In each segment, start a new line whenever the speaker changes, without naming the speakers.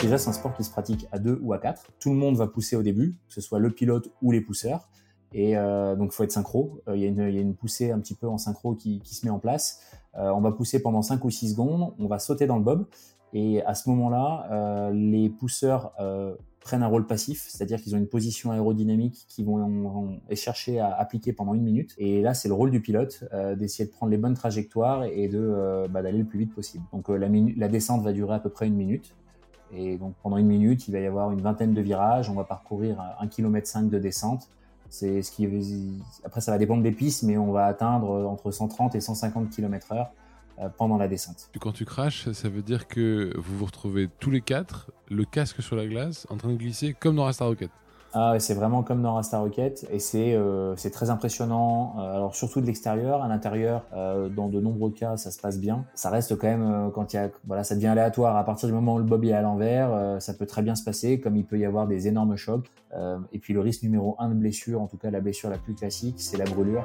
Déjà, c'est un sport qui se pratique à deux ou à quatre. Tout le monde va pousser au début, que ce soit le pilote ou les pousseurs. Et euh, donc, il faut être synchro. Euh, il y, a une poussée un petit peu en synchro qui, se met en place. Euh, on va pousser pendant 5 ou 6 secondes. On va sauter dans le bob. Et à ce moment-là, les pousseurs prennent un rôle passif, c'est-à-dire qu'ils ont une position aérodynamique qu'ils vont, vont, chercher à appliquer pendant une minute. Et là, c'est le rôle du pilote d'essayer de prendre les bonnes trajectoires et bah, d'aller le plus vite possible. Donc la descente va durer à peu près une minute. Et donc pendant une minute, il va y avoir une vingtaine de virages. On va parcourir un km cinq de descente. C'est ce qui après ça va dépendre des pistes, mais on va atteindre entre 130 et 150 km/h pendant la descente.
Quand tu craches, ça veut dire que vous vous retrouvez tous les quatre, le casque sur la glace, en train de glisser comme dans Rasta Rocket.
Ah, c'est vraiment comme dans Rasta Rocket et c'est euh, c'est très impressionnant. Euh, alors surtout de l'extérieur, à l'intérieur, euh, dans de nombreux cas, ça se passe bien. Ça reste quand même euh, quand il y a voilà, ça devient aléatoire. À partir du moment où le bob est à l'envers, euh, ça peut très bien se passer, comme il peut y avoir des énormes chocs. et puis le risque numéro un de blessure, en tout cas la blessure la plus classique, c'est la brûlure.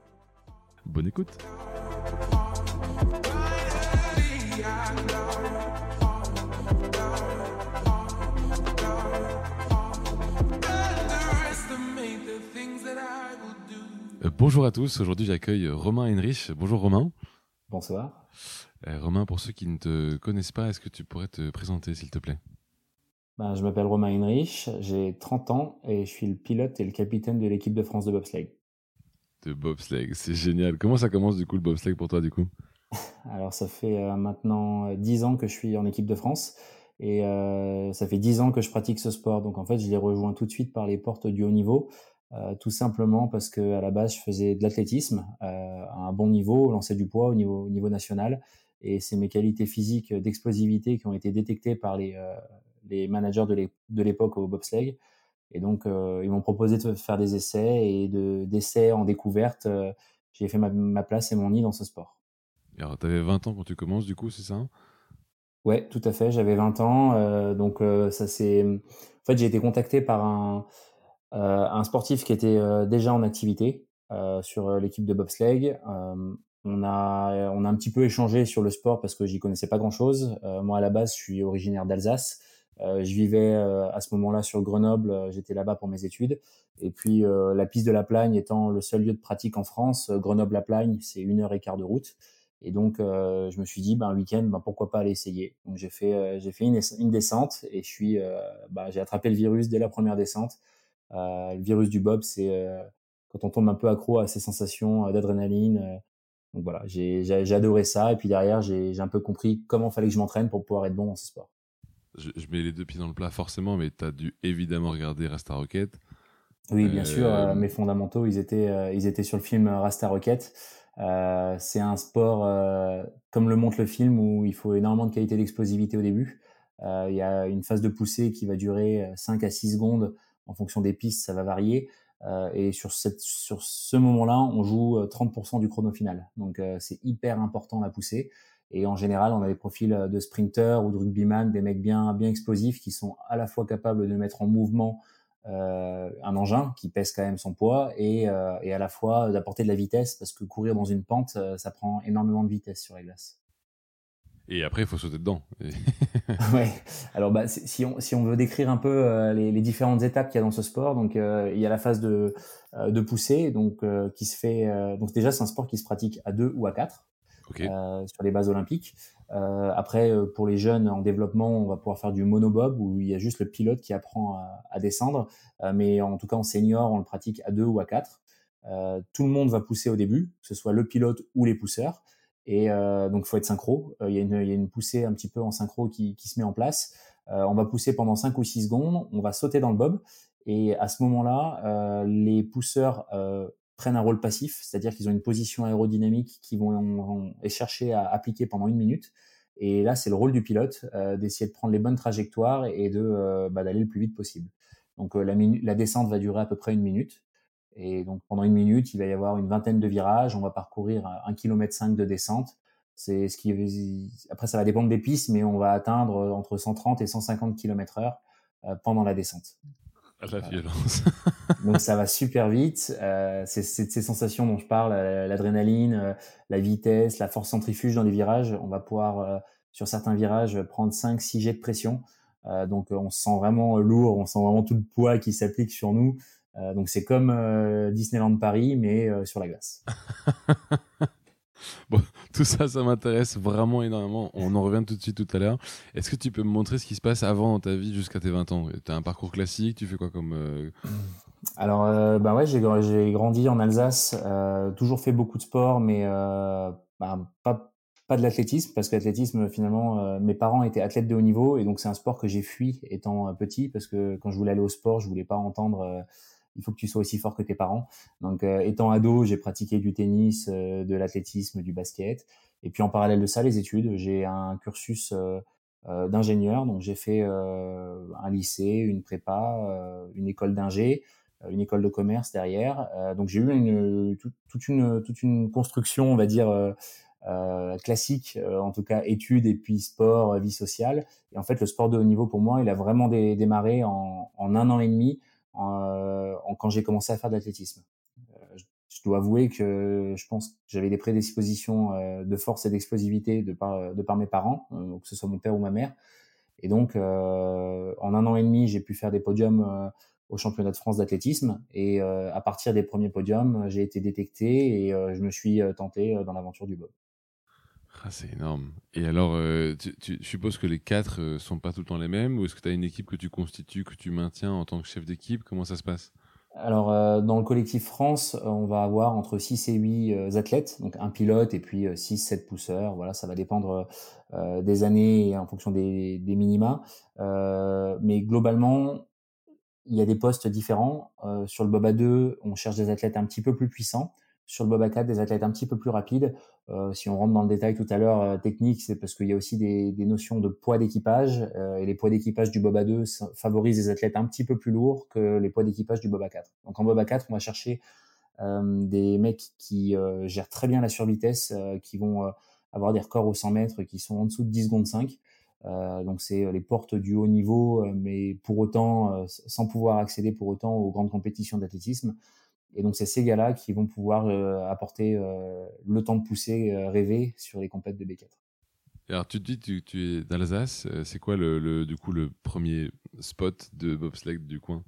Bonne écoute Euh, bonjour à tous, aujourd'hui j'accueille Romain Heinrich. Bonjour Romain.
Bonsoir.
Euh, Romain, pour ceux qui ne te connaissent pas, est-ce que tu pourrais te présenter s'il te plaît?
Ben, Je m'appelle Romain Heinrich, j'ai 30 ans et je suis le pilote et le capitaine de l'équipe de France de bobsleigh.
De bobsleigh, c'est génial. Comment ça commence du coup le bobsleigh pour toi du coup?
Alors ça fait euh, maintenant 10 ans que je suis en équipe de France et euh, ça fait 10 ans que je pratique ce sport. Donc en fait je l'ai rejoint tout de suite par les portes du haut niveau. Euh, tout simplement parce que à la base je faisais de l'athlétisme euh, à un bon niveau, lancer du poids au niveau, au niveau national, et c'est mes qualités physiques d'explosivité qui ont été détectées par les, euh, les managers de l'époque au bobsleigh. Et donc euh, ils m'ont proposé de faire des essais et de d'essais en découverte, euh, j'ai fait ma, ma, place et mon nid dans ce sport.
Alors tu avais 20 ans quand tu commences du coup, c'est ça
Ouais, tout à fait. J'avais 20 ans, donc ça c'est. En fait, j'ai été contacté par un euh, un sportif qui était euh, déjà en activité euh, sur l'équipe de bobsleigh. on a on a un petit peu échangé sur le sport parce que j'y connaissais pas grand chose. moi à la base, je suis originaire d'Alsace. Euh, je vivais euh, à ce moment-là sur Grenoble, euh, j'étais là-bas pour mes études. Et puis la piste de la Plagne étant le seul lieu de pratique en France, Grenoble-la Plagne, c'est une heure et quart de route. Et donc je me suis dit, ben, un week-end, ben, pourquoi pas aller essayer. Donc j'ai fait j'ai fait une, descente et je suis ben, j'ai attrapé le virus dès la première descente. Euh, le virus du bob, c'est euh, quand on tombe un peu accro à ces sensations euh, d'adrénaline. donc voilà, j'ai adoré ça. Et puis derrière, j'ai un peu compris comment fallait que je m'entraîne pour pouvoir être bon dans ce sport.
Je, je, mets les deux pieds dans le plat forcément, mais tu as dû évidemment regarder Rasta Rocket.
Oui, bien euh... sûr, mes fondamentaux, ils étaient, euh, ils étaient sur le film Rasta Rocket. Euh, c'est un sport, comme le montre le film, où il faut énormément de qualité d'explosivité au début. Il y a une phase de poussée qui va durer 5 à 6 secondes en fonction des pistes, ça va varier. Euh, et sur, cette, sur ce moment-là, on joue 30% euh, du chrono final. Donc euh, c'est hyper important la poussée. Et en général, on a des profils de sprinters ou de rugbyman, des mecs bien bien explosifs qui sont à la fois capables de mettre en mouvement euh, un engin qui pèse quand même son poids et, euh, et à la fois d'apporter de la vitesse parce que courir dans une pente, ça prend énormément de vitesse sur les glaces.
Et après, il faut sauter dedans.
ouais. Alors, bah, si on, si on veut décrire un peu euh, les, les, différentes étapes qu'il y a dans ce sport, donc euh, il y a la phase de, euh, de poussée, donc euh, qui se fait. Euh, donc déjà, c'est un sport qui se pratique à deux ou à quatre
okay.
sur les bases olympiques. après, pour les jeunes en développement, on va pouvoir faire du monobob où il y a juste le pilote qui apprend à, descendre. mais en tout cas, en senior, on le pratique à deux ou à quatre. tout le monde va pousser au début, que ce soit le pilote ou les pousseurs. Et euh, donc, il faut être synchro. Euh, il y, a une, poussée un petit peu en synchro qui, se met en place. Euh, on va pousser pendant 5 ou 6 secondes. On va sauter dans le bob. Et à ce moment-là, euh, les pousseurs prennent un rôle passif, c'est-à-dire qu'ils ont une position aérodynamique qu'ils vont, chercher à appliquer pendant une minute. Et là, c'est le rôle du pilote d'essayer de prendre les bonnes trajectoires et de bah, d'aller le plus vite possible. Donc la, la descente va durer à peu près une minute. Et donc pendant une minute, il va y avoir une vingtaine de virages. On va parcourir un km cinq de descente. C'est ce qui après ça va dépendre des pistes, mais on va atteindre entre 130 et 150 km/h pendant la descente.
À la violence.
donc ça va super vite. Euh, c'est ces sensations dont je parle, l'adrénaline, la vitesse, la force centrifuge dans les virages. On va pouvoir sur certains virages prendre 5-6 jets de pression. Euh, donc on se sent vraiment lourd, on sent vraiment tout le poids qui s'applique sur nous. Euh, donc c'est comme euh, Disneyland Paris, mais euh, sur la glace.
tout ça, ça m'intéresse vraiment énormément. On en revient tout de suite tout à l'heure. Est-ce que tu peux me montrer ce qui se passe avant dans ta vie jusqu'à tes 20 ans? Tu as un parcours classique, tu fais quoi comme...
Alors, bah ouais, j'ai grandi en Alsace, toujours fait beaucoup de sport, mais bah, pas, pas de l'athlétisme, parce que l'athlétisme, finalement, mes parents étaient athlètes de haut niveau, et donc c'est un sport que j'ai fui étant petit, parce que quand je voulais aller au sport, je voulais pas entendre il faut que tu sois aussi fort que tes parents. Donc, euh, étant ado, j'ai pratiqué du tennis, euh, de l'athlétisme, du basket. Et puis, en parallèle de ça, les études. J'ai un cursus euh, d'ingénieur. Donc, j'ai fait un lycée, une prépa, une école d'ingé, une école de commerce derrière. donc, j'ai eu une, toute, une, toute une construction, on va dire, classique, en tout cas études et puis sport, vie sociale. Et en fait, le sport de haut niveau pour moi, il a vraiment démarré en, en un an et demi euh, quand j'ai commencé à faire de l'athlétisme. Euh, je dois avouer que je pense que j'avais des prédispositions euh, de force et d'explosivité de par, de par mes parents, que ce soit mon père ou ma mère. Et donc, en un an et demi, j'ai pu faire des podiums au championnat de France d'athlétisme. Et à partir des premiers podiums, j'ai été détecté et je me suis tenté dans l'aventure du bob.
Ah, c'est énorme. Et alors, euh, tu, tu, suppose que les quatre euh, sont pas tout le temps les mêmes ou est-ce que tu as une équipe que tu constitues, que tu maintiens en tant que chef d'équipe? Comment ça se passe?
Alors, euh, dans le collectif France, on va avoir entre 6 et 8 athlètes, donc un pilote et puis 6-7 pousseurs. Voilà, ça va dépendre des années et en fonction des, minima. mais globalement, il y a des postes différents. sur le Boba 2, on cherche des athlètes un petit peu plus puissants sur le Boba 4 des athlètes un petit peu plus rapides. Euh, si on rentre dans le détail tout à l'heure euh, technique, c'est parce qu'il y a aussi des, notions de poids d'équipage euh, et les poids d'équipage du Boba 2 favorisent des athlètes un petit peu plus lourds que les poids d'équipage du Boba 4. Donc en Boba 4, on va chercher des mecs qui gèrent très bien la survitesse, qui vont avoir des records au 100 mètres qui sont en dessous de 10 secondes 5. donc c'est les portes du haut niveau, mais pour autant sans pouvoir accéder pour autant aux grandes compétitions d'athlétisme. Et donc, c'est ces gars-là qui vont pouvoir euh, apporter euh, le temps de pousser euh, rêver sur les compètes de B4.
Alors, tu te dis, tu, tu es d'Alsace. C'est quoi le, du coup le premier spot de bobsleigh du coin?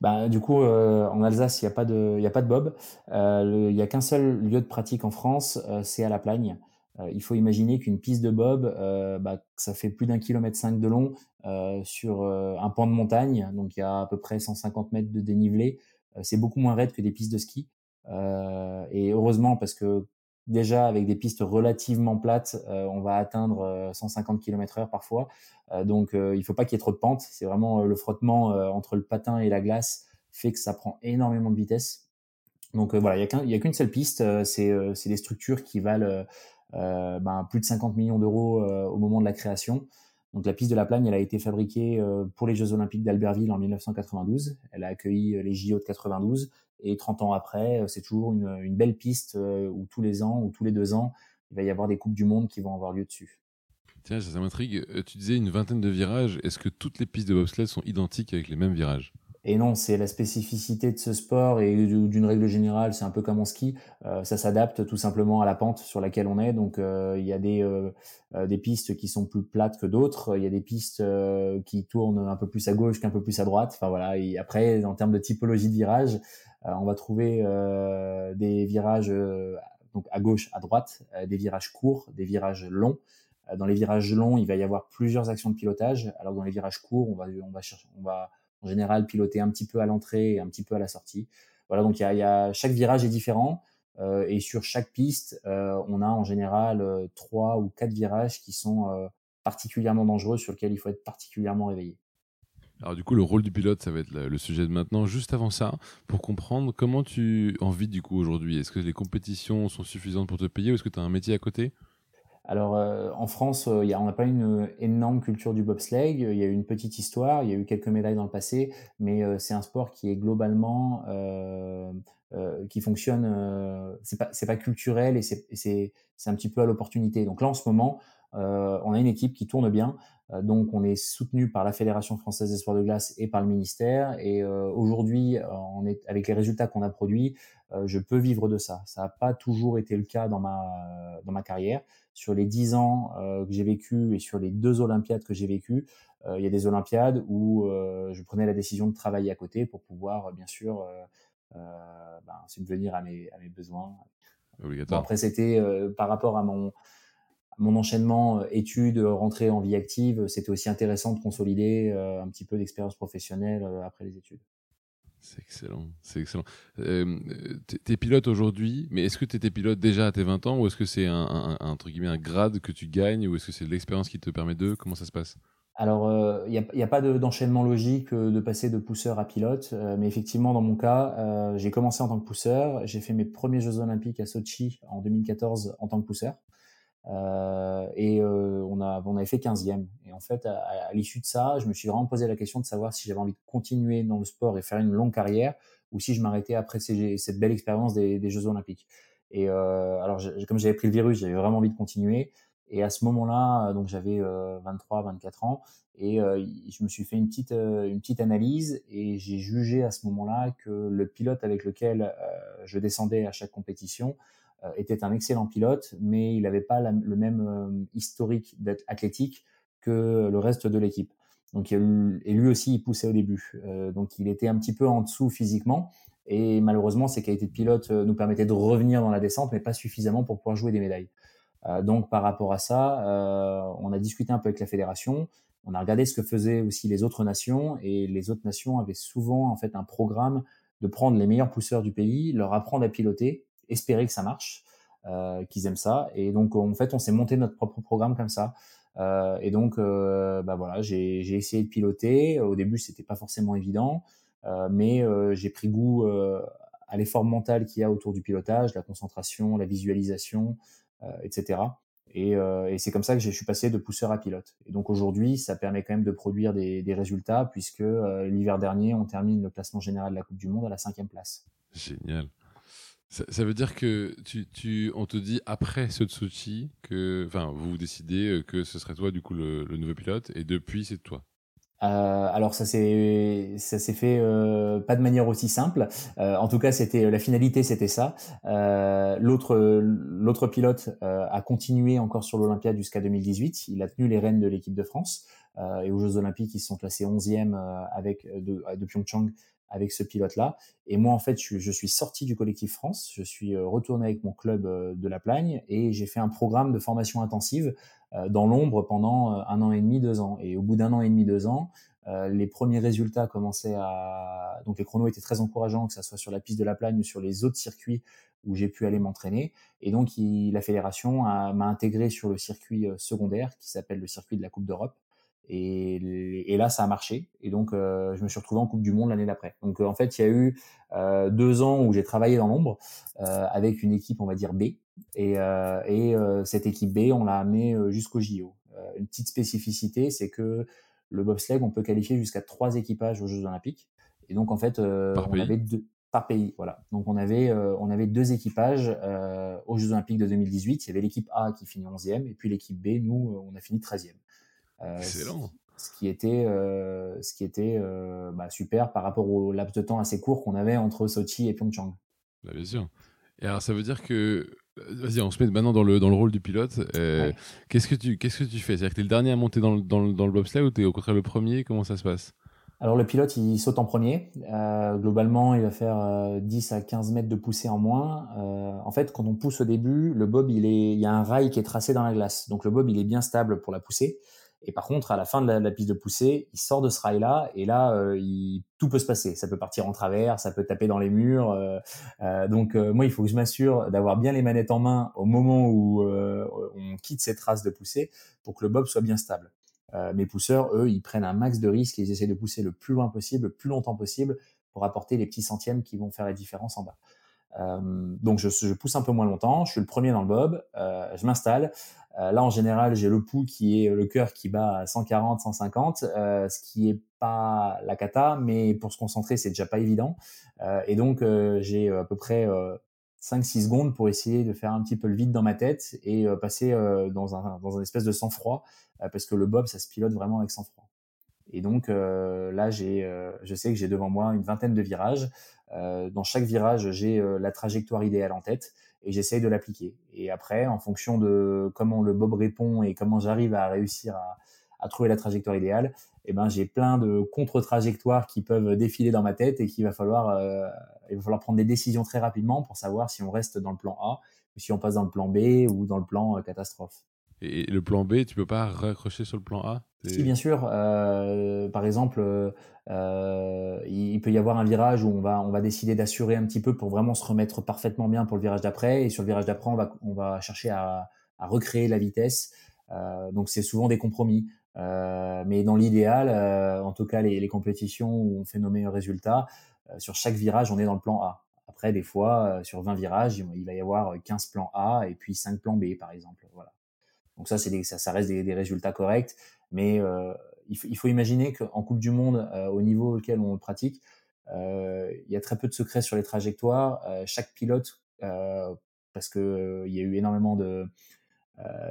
Bah, du coup, en Alsace, il n'y a pas de, il a pas de bob. Il n'y a qu'un seul lieu de pratique en France, c'est à La Plagne. il faut imaginer qu'une piste de bob, bah, ça fait plus d'un kilomètre cinq de long sur un pan de montagne, donc il y a à peu près 150 mètres de dénivelé. Euh, c'est beaucoup moins raide que des pistes de ski. Euh, et heureusement parce que déjà avec des pistes relativement plates, euh, on va atteindre 150 km/h parfois. donc il ne faut pas qu'il y ait trop de pente. C'est vraiment le frottement entre le patin et la glace fait que ça prend énormément de vitesse. Donc voilà, il n'y a qu'une seule piste. c'est des structures qui valent ben, plus de 50 millions d'euros au moment de la création. Donc la piste de la Plagne, elle a été fabriquée euh, pour les Jeux Olympiques d'Albertville en 1992. Elle a accueilli euh, les JO de 92 et 30 ans après, euh, c'est toujours une, belle piste où tous les ans ou tous les deux ans, il va y avoir des coupes du monde qui vont avoir lieu dessus.
Tiens, ça, ça m'intrigue. Tu disais une vingtaine de virages. Est-ce que toutes les pistes de bobsleigh sont identiques avec les mêmes virages?
Et non, c'est la spécificité de ce sport et d'une règle générale, c'est un peu comme en ski, euh, ça s'adapte tout simplement à la pente sur laquelle on est. Donc euh, il y a des, euh, des pistes qui sont plus plates que d'autres, il y a des pistes qui tournent un peu plus à gauche qu'un peu plus à droite. Enfin voilà. Et après, en termes de typologie de virage, on va trouver des virages donc à gauche, à droite, des virages courts, des virages longs. Dans les virages longs, il va y avoir plusieurs actions de pilotage. Alors dans les virages courts, on va on va chercher, on va en général piloter un petit peu à l'entrée et un petit peu à la sortie. Voilà, donc il y a, chaque virage est différent euh, et sur chaque piste, euh, on a en général euh, trois ou quatre virages qui sont particulièrement dangereux sur lesquels il faut être particulièrement réveillé.
Alors du coup, le rôle du pilote, ça va être le sujet de maintenant. Juste avant ça, pour comprendre comment tu en vis du coup aujourd'hui, est-ce que les compétitions sont suffisantes pour te payer ou est-ce que tu as un métier à côté?
Alors euh, en France, euh, on n'a pas une énorme culture du bobsleigh. Il y a eu une petite histoire, il y a eu quelques médailles dans le passé, mais euh, c'est un sport qui est globalement qui fonctionne. c'est pas pas culturel et c'est c'est un petit peu à l'opportunité. Donc là en ce moment, on a une équipe qui tourne bien. donc on est soutenu par la Fédération française des sports de glace et par le ministère. Et aujourd'hui, on est avec les résultats qu'on a produits, je peux vivre de ça. Ça n'a pas toujours été le cas dans ma dans ma carrière sur les 10 ans euh, que j'ai vécu et sur les deux Olympiades que j'ai vécues, euh, il y a des Olympiades où euh, je prenais la décision de travailler à côté pour pouvoir, bien sûr, ben, subvenir à mes, à mes besoins. après, c'était par rapport à mon, mon enchaînement études, rentrée en vie active, c'était aussi intéressant de consolider un petit peu d'expérience professionnelle après les études.
C'est excellent, c'est excellent. Euh, tu es pilote aujourd'hui, mais est-ce que tu étais pilote déjà à tes 20 ans ou est-ce que c'est un, entre guillemets, un grade que tu gagnes ou est-ce que c'est l'expérience qui te permet de Comment ça se passe?
Alors, il euh, n'y a, a, pas d'enchaînement logique euh, de passer de pousseur à pilote, euh, mais effectivement, dans mon cas, j'ai commencé en tant que pousseur. J'ai fait mes premiers Jeux Olympiques à Sochi en 2014 en tant que pousseur. Euh, et euh, on, a, on avait fait 15e. Et en fait, à, l'issue de ça, je me suis vraiment posé la question de savoir si j'avais envie de continuer dans le sport et faire une longue carrière ou si je m'arrêtais après cette belle expérience des, Jeux Olympiques. Et euh, alors, comme j'avais pris le virus, j'avais vraiment envie de continuer. Et à ce moment-là, donc j'avais 23, 24 ans, et je me suis fait une petite, une petite analyse et j'ai jugé à ce moment-là que le pilote avec lequel je descendais à chaque compétition était un excellent pilote, mais il n'avait pas le même euh, historique d'être athlétique que le reste de l'équipe. Donc, et lui aussi, il poussait au début. Euh, donc, il était un petit peu en dessous physiquement. Et malheureusement, ses qualités de pilote nous permettaient de revenir dans la descente, mais pas suffisamment pour pouvoir jouer des médailles. donc, par rapport à ça, on a discuté un peu avec la fédération. On a regardé ce que faisaient aussi les autres nations. Et les autres nations avaient souvent, en fait, un programme de prendre les meilleurs pousseurs du pays, leur apprendre à piloter espérer que ça marche, euh, qu'ils aiment ça. Et donc, en fait, on s'est monté notre propre programme comme ça. Euh, et donc, euh, bah voilà, j'ai essayé de piloter. Au début, c'était pas forcément évident, mais j'ai pris goût à l'effort mental qu'il y a autour du pilotage, la concentration, la visualisation, etc. Et, et c'est comme ça que je suis passé de pousseur à pilote. Et donc aujourd'hui, ça permet quand même de produire des, des résultats, puisque l'hiver dernier, on termine le classement général de la Coupe du Monde à la cinquième place.
Génial. Ça, veut dire que tu, tu, on te dit après ce Tsuchi que, enfin, vous décidez euh, que ce serait toi du coup le, nouveau pilote et depuis c'est toi.
Euh, alors ça s'est ça s'est fait euh, pas de manière aussi simple. en tout cas, c'était la finalité, c'était ça. l'autre l'autre pilote a continué encore sur l'Olympiade jusqu'à 2018. Il a tenu les rênes de l'équipe de France et aux Jeux Olympiques, ils sont classés 11e avec de, de Pyeongchang avec ce pilote-là. Et moi, en fait, je, suis sorti du collectif France, je suis euh, retourné avec mon club euh, de la Plagne et j'ai fait un programme de formation intensive euh, dans l'ombre pendant un an et demi, deux ans. Et au bout d'un an et demi, deux ans, les premiers résultats commençaient à... Donc les chronos étaient très encourageants, que ce soit sur la piste de la Plagne ou sur les autres circuits où j'ai pu aller m'entraîner. Et donc la fédération m'a intégré sur le circuit secondaire qui s'appelle le circuit de la Coupe d'Europe. Et, et, là, ça a marché. Et donc, euh, je me suis retrouvé en Coupe du Monde l'année d'après. Donc, euh, en fait, il y a eu euh, deux ans où j'ai travaillé dans l'ombre euh, avec une équipe, on va dire B. Et, euh, et cette équipe B, on l'a amenée jusqu'au JO. une petite spécificité, c'est que le bobsleigh, on peut qualifier jusqu'à trois équipages aux Jeux Olympiques. Et donc, en fait, on avait deux par pays. Voilà. Donc, on avait, on avait deux équipages aux Jeux Olympiques de 2018. Il y avait l'équipe A qui finit 11e et puis l'équipe B, nous, on a fini 13e.
Euh, Excellent.
Ce qui était, euh, ce qui était euh, bah, super par rapport au laps de temps assez court qu'on avait entre Sochi et Pyeongchang.
Bah, bien sûr. Et alors, ça veut dire que. Vas-y, on se met maintenant dans le, dans le rôle du pilote. Qu'est-ce que tu qu'est-ce que tu fais? C'est-à-dire que tu es le dernier à monter dans le, dans le, dans le bobsleigh ou tu es au contraire le premier? Comment ça se passe?
Alors le pilote, il saute en premier. Euh, globalement, il va faire 10 à 15 mètres de poussée en moins. Euh, en fait, quand on pousse au début, le bob, il, est, il y a un rail qui est tracé dans la glace. Donc le bob, il est bien stable pour la poussée. Et par contre, à la fin de la, piste de poussée, il sort de ce rail-là et là, euh, tout peut se passer. Ça peut partir en travers, ça peut taper dans les murs. Euh, euh, donc moi, il faut que je m'assure d'avoir bien les manettes en main au moment où on quitte cette trace de poussée pour que le bob soit bien stable. mes pousseurs, eux, ils prennent un max de risques et ils essaient de pousser le plus loin possible, le plus longtemps possible pour apporter les petits centièmes qui vont faire la différence en bas. Euh, donc je, je, pousse un peu moins longtemps, je suis le premier dans le bob, euh, je m'installe. Euh, là en général j'ai le pouls qui est le cœur qui bat à 140, 150, ce qui est pas la cata, mais pour se concentrer c'est déjà pas évident. et donc j'ai à peu près 5-6 secondes pour essayer de faire un petit peu le vide dans ma tête et passer dans, un, dans un espèce de sang-froid, parce que le bob, ça se pilote vraiment avec sang-froid. Et donc là, j'ai, je sais que j'ai devant moi une vingtaine de virages. Euh, dans chaque virage, j'ai euh, la trajectoire idéale en tête et j'essaye de l'appliquer. Et après, en fonction de comment le bob répond et comment j'arrive à réussir à, trouver la trajectoire idéale, eh ben, j'ai plein de contre-trajectoires qui peuvent défiler dans ma tête et qu'il va falloir, euh, il va prendre des décisions très rapidement pour savoir si on reste dans le plan A ou si on passe dans le plan B ou dans le plan euh, catastrophe.
Et le plan B, tu peux pas raccrocher sur le plan A?
Si, bien sûr. Euh, par exemple, euh, il peut y avoir un virage où on va, on va décider d'assurer un petit peu pour vraiment se remettre parfaitement bien pour le virage d'après. Et sur le virage d'après, on va, on va chercher à, recréer la vitesse. Euh, donc, c'est souvent des compromis. Mais dans l'idéal, en tout cas, les, les, compétitions où on fait nos meilleurs résultats, sur chaque virage, on est dans le plan A. Après, des fois, sur 20 virages, il va y avoir 15 plans A et puis 5 plans B, par exemple. Voilà. Donc ça, c'est ça, reste des, résultats corrects, mais euh, il, faut, imaginer qu'en Coupe du Monde, euh, au niveau auquel on le pratique, euh, il y a très peu de secrets sur les trajectoires. Chaque pilote, parce que il y a eu énormément de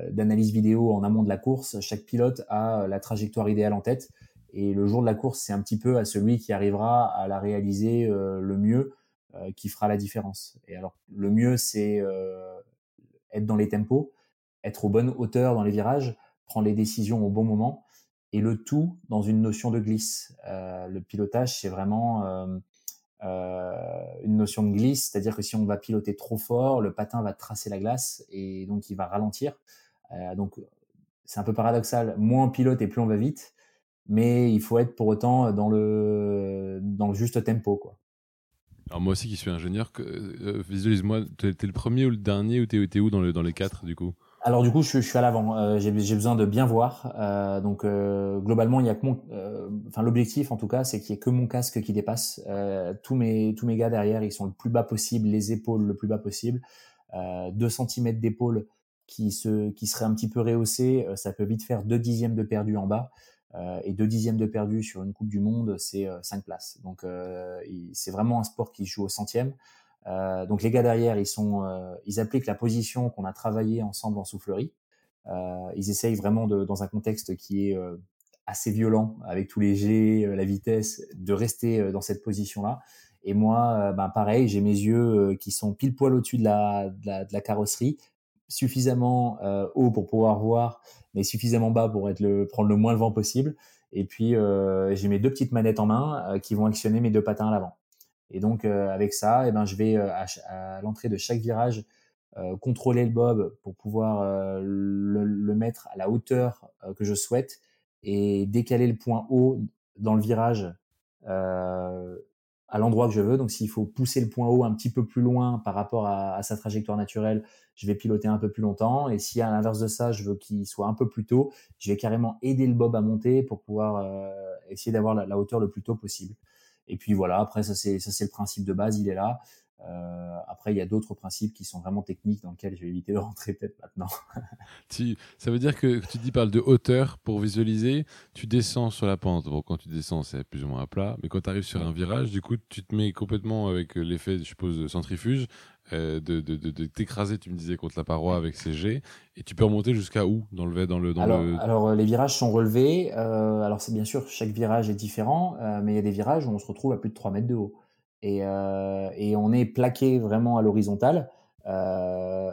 d'analyse vidéo en amont de la course, chaque pilote a la trajectoire idéale en tête. Et le jour de la course, c'est un petit peu à celui qui arrivera à la réaliser le mieux qui fera la différence. Et alors, le mieux, c'est être dans les tempos être aux bonnes hauteurs dans les virages, prendre les décisions au bon moment, et le tout dans une notion de glisse. Euh, le pilotage, c'est vraiment euh, euh, une notion de glisse, c'est-à-dire que si on va piloter trop fort, le patin va tracer la glace et donc il va ralentir. Donc c'est un peu paradoxal. Moins on pilote et plus on va vite, mais il faut être pour autant dans le dans le juste tempo, quoi.
Alors moi aussi qui suis ingénieur, visualise-moi, t'es es le premier ou le dernier ou t'es où dans, le, dans les quatre du coup?
Alors du coup, je, suis à l'avant. Euh, j'ai besoin de bien voir. Euh, donc euh, globalement, il y a que mon, enfin l'objectif en tout cas, c'est qu'il y ait que mon casque qui dépasse. Tous mes tous mes gars derrière, ils sont le plus bas possible, les épaules le plus bas possible. 2 cm d'épaule qui se qui serait un petit peu rehaussé, ça peut vite faire 2 dixièmes de perdu en bas. et 2 dixièmes de perdu sur une Coupe du Monde, c'est 5 places. Donc c'est vraiment un sport qui joue au centième. Euh, donc les gars derrière, ils sont, euh, ils appliquent la position qu'on a travaillé ensemble en soufflerie. Euh, ils essayent vraiment de, dans un contexte qui est euh, assez violent, avec tous les jets, la vitesse, de rester dans cette position-là. Et moi, ben pareil, j'ai mes yeux qui sont pile poil au-dessus de la, de la, de carrosserie, suffisamment haut pour pouvoir voir, mais suffisamment bas pour être le, prendre le moins le vent possible. Et puis j'ai mes deux petites manettes en main qui vont actionner mes deux patins à l'avant. Et donc euh, avec ça, eh ben, je vais euh, à, l'entrée de chaque virage euh, contrôler le bob pour pouvoir le, le, mettre à la hauteur que je souhaite et décaler le point haut dans le virage à l'endroit que je veux. Donc s'il faut pousser le point haut un petit peu plus loin par rapport à, à, sa trajectoire naturelle, je vais piloter un peu plus longtemps. Et si à l'inverse de ça, je veux qu'il soit un peu plus tôt, je vais carrément aider le bob à monter pour pouvoir euh, essayer d'avoir la, hauteur le plus tôt possible. Et puis voilà, après ça c'est ça c'est le principe de base, il est là. Euh, après, il y a d'autres principes qui sont vraiment techniques dans lesquels je vais éviter de rentrer peut-être maintenant.
tu, ça veut dire que tu dis parles de hauteur pour visualiser, tu descends sur la pente. Bon, quand tu descends, c'est plus ou moins à plat, mais quand tu arrives sur un virage, du coup, tu te mets complètement avec l'effet, je suppose, de centrifuge, euh, de, de, de, t'écraser, tu me disais, contre la paroi avec ces jets. Et tu peux remonter jusqu'à où dans le dans le dans
alors,
le...
alors euh, les virages sont relevés. Euh, alors c'est bien sûr chaque virage est différent, euh, mais il y a des virages où on se retrouve à plus de 3 mètres de haut et, euh, et on est plaqué vraiment à l'horizontale.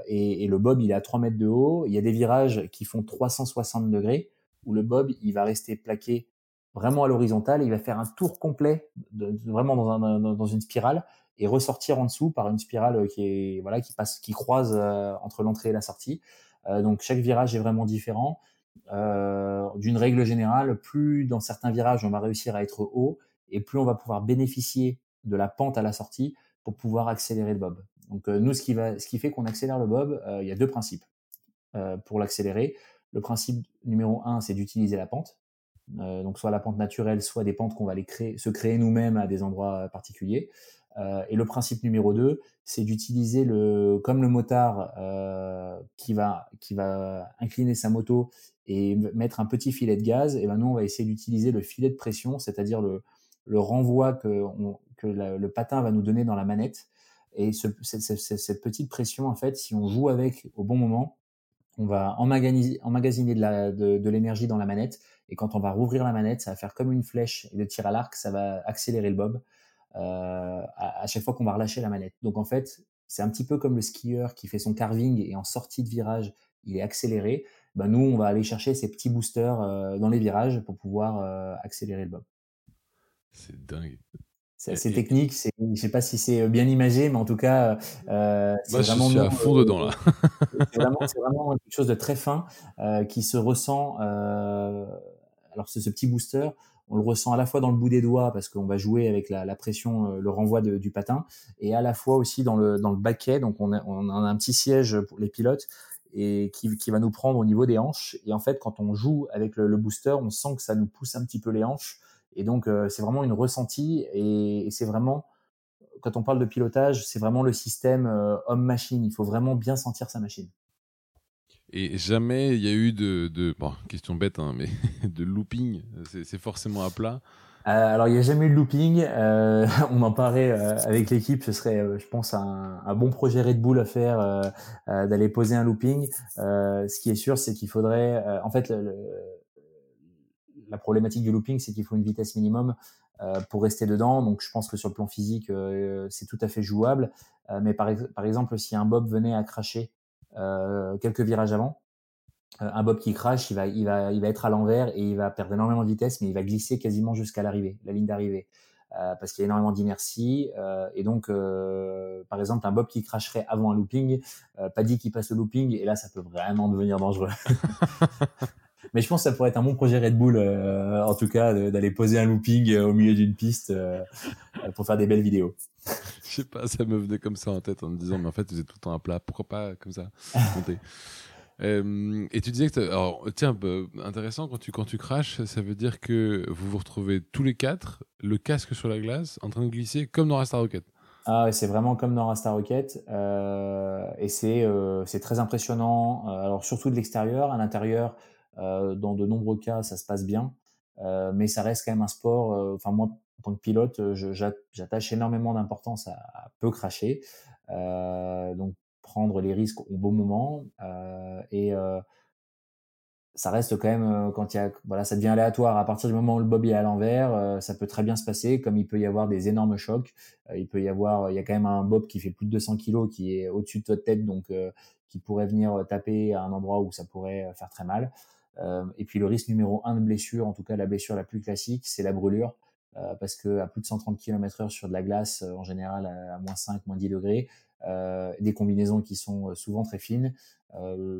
Et, et, le bob il est à 3 mètres de haut. Il y a des virages qui font 360 degrés où le bob il va rester plaqué vraiment à l'horizontale. Il va faire un tour complet, de, vraiment dans, un, dans une spirale et ressortir en dessous par une spirale euh, qui est voilà qui passe qui croise euh, entre l'entrée et la sortie. Euh, donc chaque virage est vraiment différent. Euh, D'une règle générale, plus dans certains virages on va réussir à être haut et plus on va pouvoir bénéficier de la pente à la sortie pour pouvoir accélérer le bob. Donc nous ce qui va ce qui fait qu'on accélère le bob, il y a deux principes pour l'accélérer. Le principe numéro un, c'est d'utiliser la pente. donc soit la pente naturelle, soit des pentes qu'on va les créer, se créer nous-mêmes à des endroits particuliers. et le principe numéro 2, c'est d'utiliser le, comme le motard qui va qui va incliner sa moto et mettre un petit filet de gaz. Et ben nous, on va essayer d'utiliser le filet de pression, c'est-à-dire le, le renvoi que, que le patin va nous donner dans la manette. Et ce, cette, petite pression, en fait, si on joue avec au bon moment, on va emmagasiner, de l'énergie dans la manette. Et quand on va rouvrir la manette, ça va faire comme une flèche et le tir à l'arc, ça va accélérer le bob euh, à, chaque fois qu'on va relâcher la manette. Donc en fait, c'est un petit peu comme le skieur qui fait son carving et en sortie de virage, il est accéléré. Ben nous, on va aller chercher ces petits boosters euh, dans les virages pour pouvoir euh, accélérer le bob.
C'est dingue.
C'est assez technique. C'est, je sais pas si c'est bien imagé, mais en tout cas,
euh, c'est vraiment. Je suis à fond dedans là.
c'est, vraiment, quelque chose de très fin euh, qui se ressent. Euh, alors c'est ce petit booster, on le ressent à la fois dans le bout des doigts parce qu'on va jouer avec la, la pression, le renvoi de, du patin, et à la fois aussi dans le dans le baquet. Donc on a, on a un petit siège pour les pilotes et qui, qui, va nous prendre au niveau des hanches. Et en fait, quand on joue avec le, le booster, on sent que ça nous pousse un petit peu les hanches et donc, euh, c'est vraiment une ressentie et, c'est vraiment, quand on parle de pilotage, c'est vraiment le système euh, homme-machine. Il faut vraiment bien sentir sa machine.
Et jamais il y a eu de, de bon, question bête, hein, mais de looping, c'est forcément à plat.
Euh, alors, il n'y a jamais eu de looping. on en parlait avec l'équipe. Ce serait, je pense, un, un, bon projet Red Bull à faire, d'aller poser un looping. ce qui est sûr, c'est qu'il faudrait, en fait, le, la problématique du looping, c'est qu'il faut une vitesse minimum euh, pour rester dedans. Donc, je pense que sur le plan physique, euh, c'est tout à fait jouable. Euh, mais par, exemple, si un bob venait à cracher quelques virages avant, un bob qui crache, il va être à l'envers et il va perdre énormément de vitesse, mais il va glisser quasiment jusqu'à l'arrivée, la ligne d'arrivée. parce qu'il y a énormément d'inertie. et donc, par exemple, un bob qui cracherait avant un looping, pas dit qu'il passe le looping, et là, ça peut vraiment devenir dangereux. Mais je pense que ça pourrait être un bon projet Red Bull, euh, en tout cas, d'aller poser un looping euh, au milieu d'une piste euh, pour faire des belles vidéos.
Je sais pas, ça me venait comme ça en tête en me disant, mais en fait, vous êtes tout le temps à plat, pourquoi pas comme ça monter et tu disais que, alors, tiens, bah, intéressant, quand tu, quand tu craches, ça veut dire que vous vous retrouvez tous les quatre, le casque sur la glace, en train de glisser comme dans Rasta Rocket.
Ah, c'est vraiment comme dans Rasta Rocket. et c'est c'est très impressionnant. alors, surtout de l'extérieur. À l'intérieur, dans de nombreux cas, ça se passe bien, euh, mais ça reste quand même un sport. Euh, enfin, moi, en tant que pilote, j'attache énormément d'importance à, peu cracher. donc, prendre les risques au bon moment et ça reste quand même quand il y a voilà ça devient aléatoire à partir du moment où le bob est à l'envers ça peut très bien se passer comme il peut y avoir des énormes chocs il peut y avoir il y a quand même un bob qui fait plus de 200 kg qui est au-dessus de votre tête donc qui pourrait venir taper à un endroit où ça pourrait faire très mal euh, et puis le risque numéro un de blessure, en tout cas la blessure la plus classique, c'est la brûlure. Euh, parce que à plus de 130 km heure sur de la glace, euh, en général à, moins 5, moins 10 degrés, des combinaisons qui sont souvent très fines,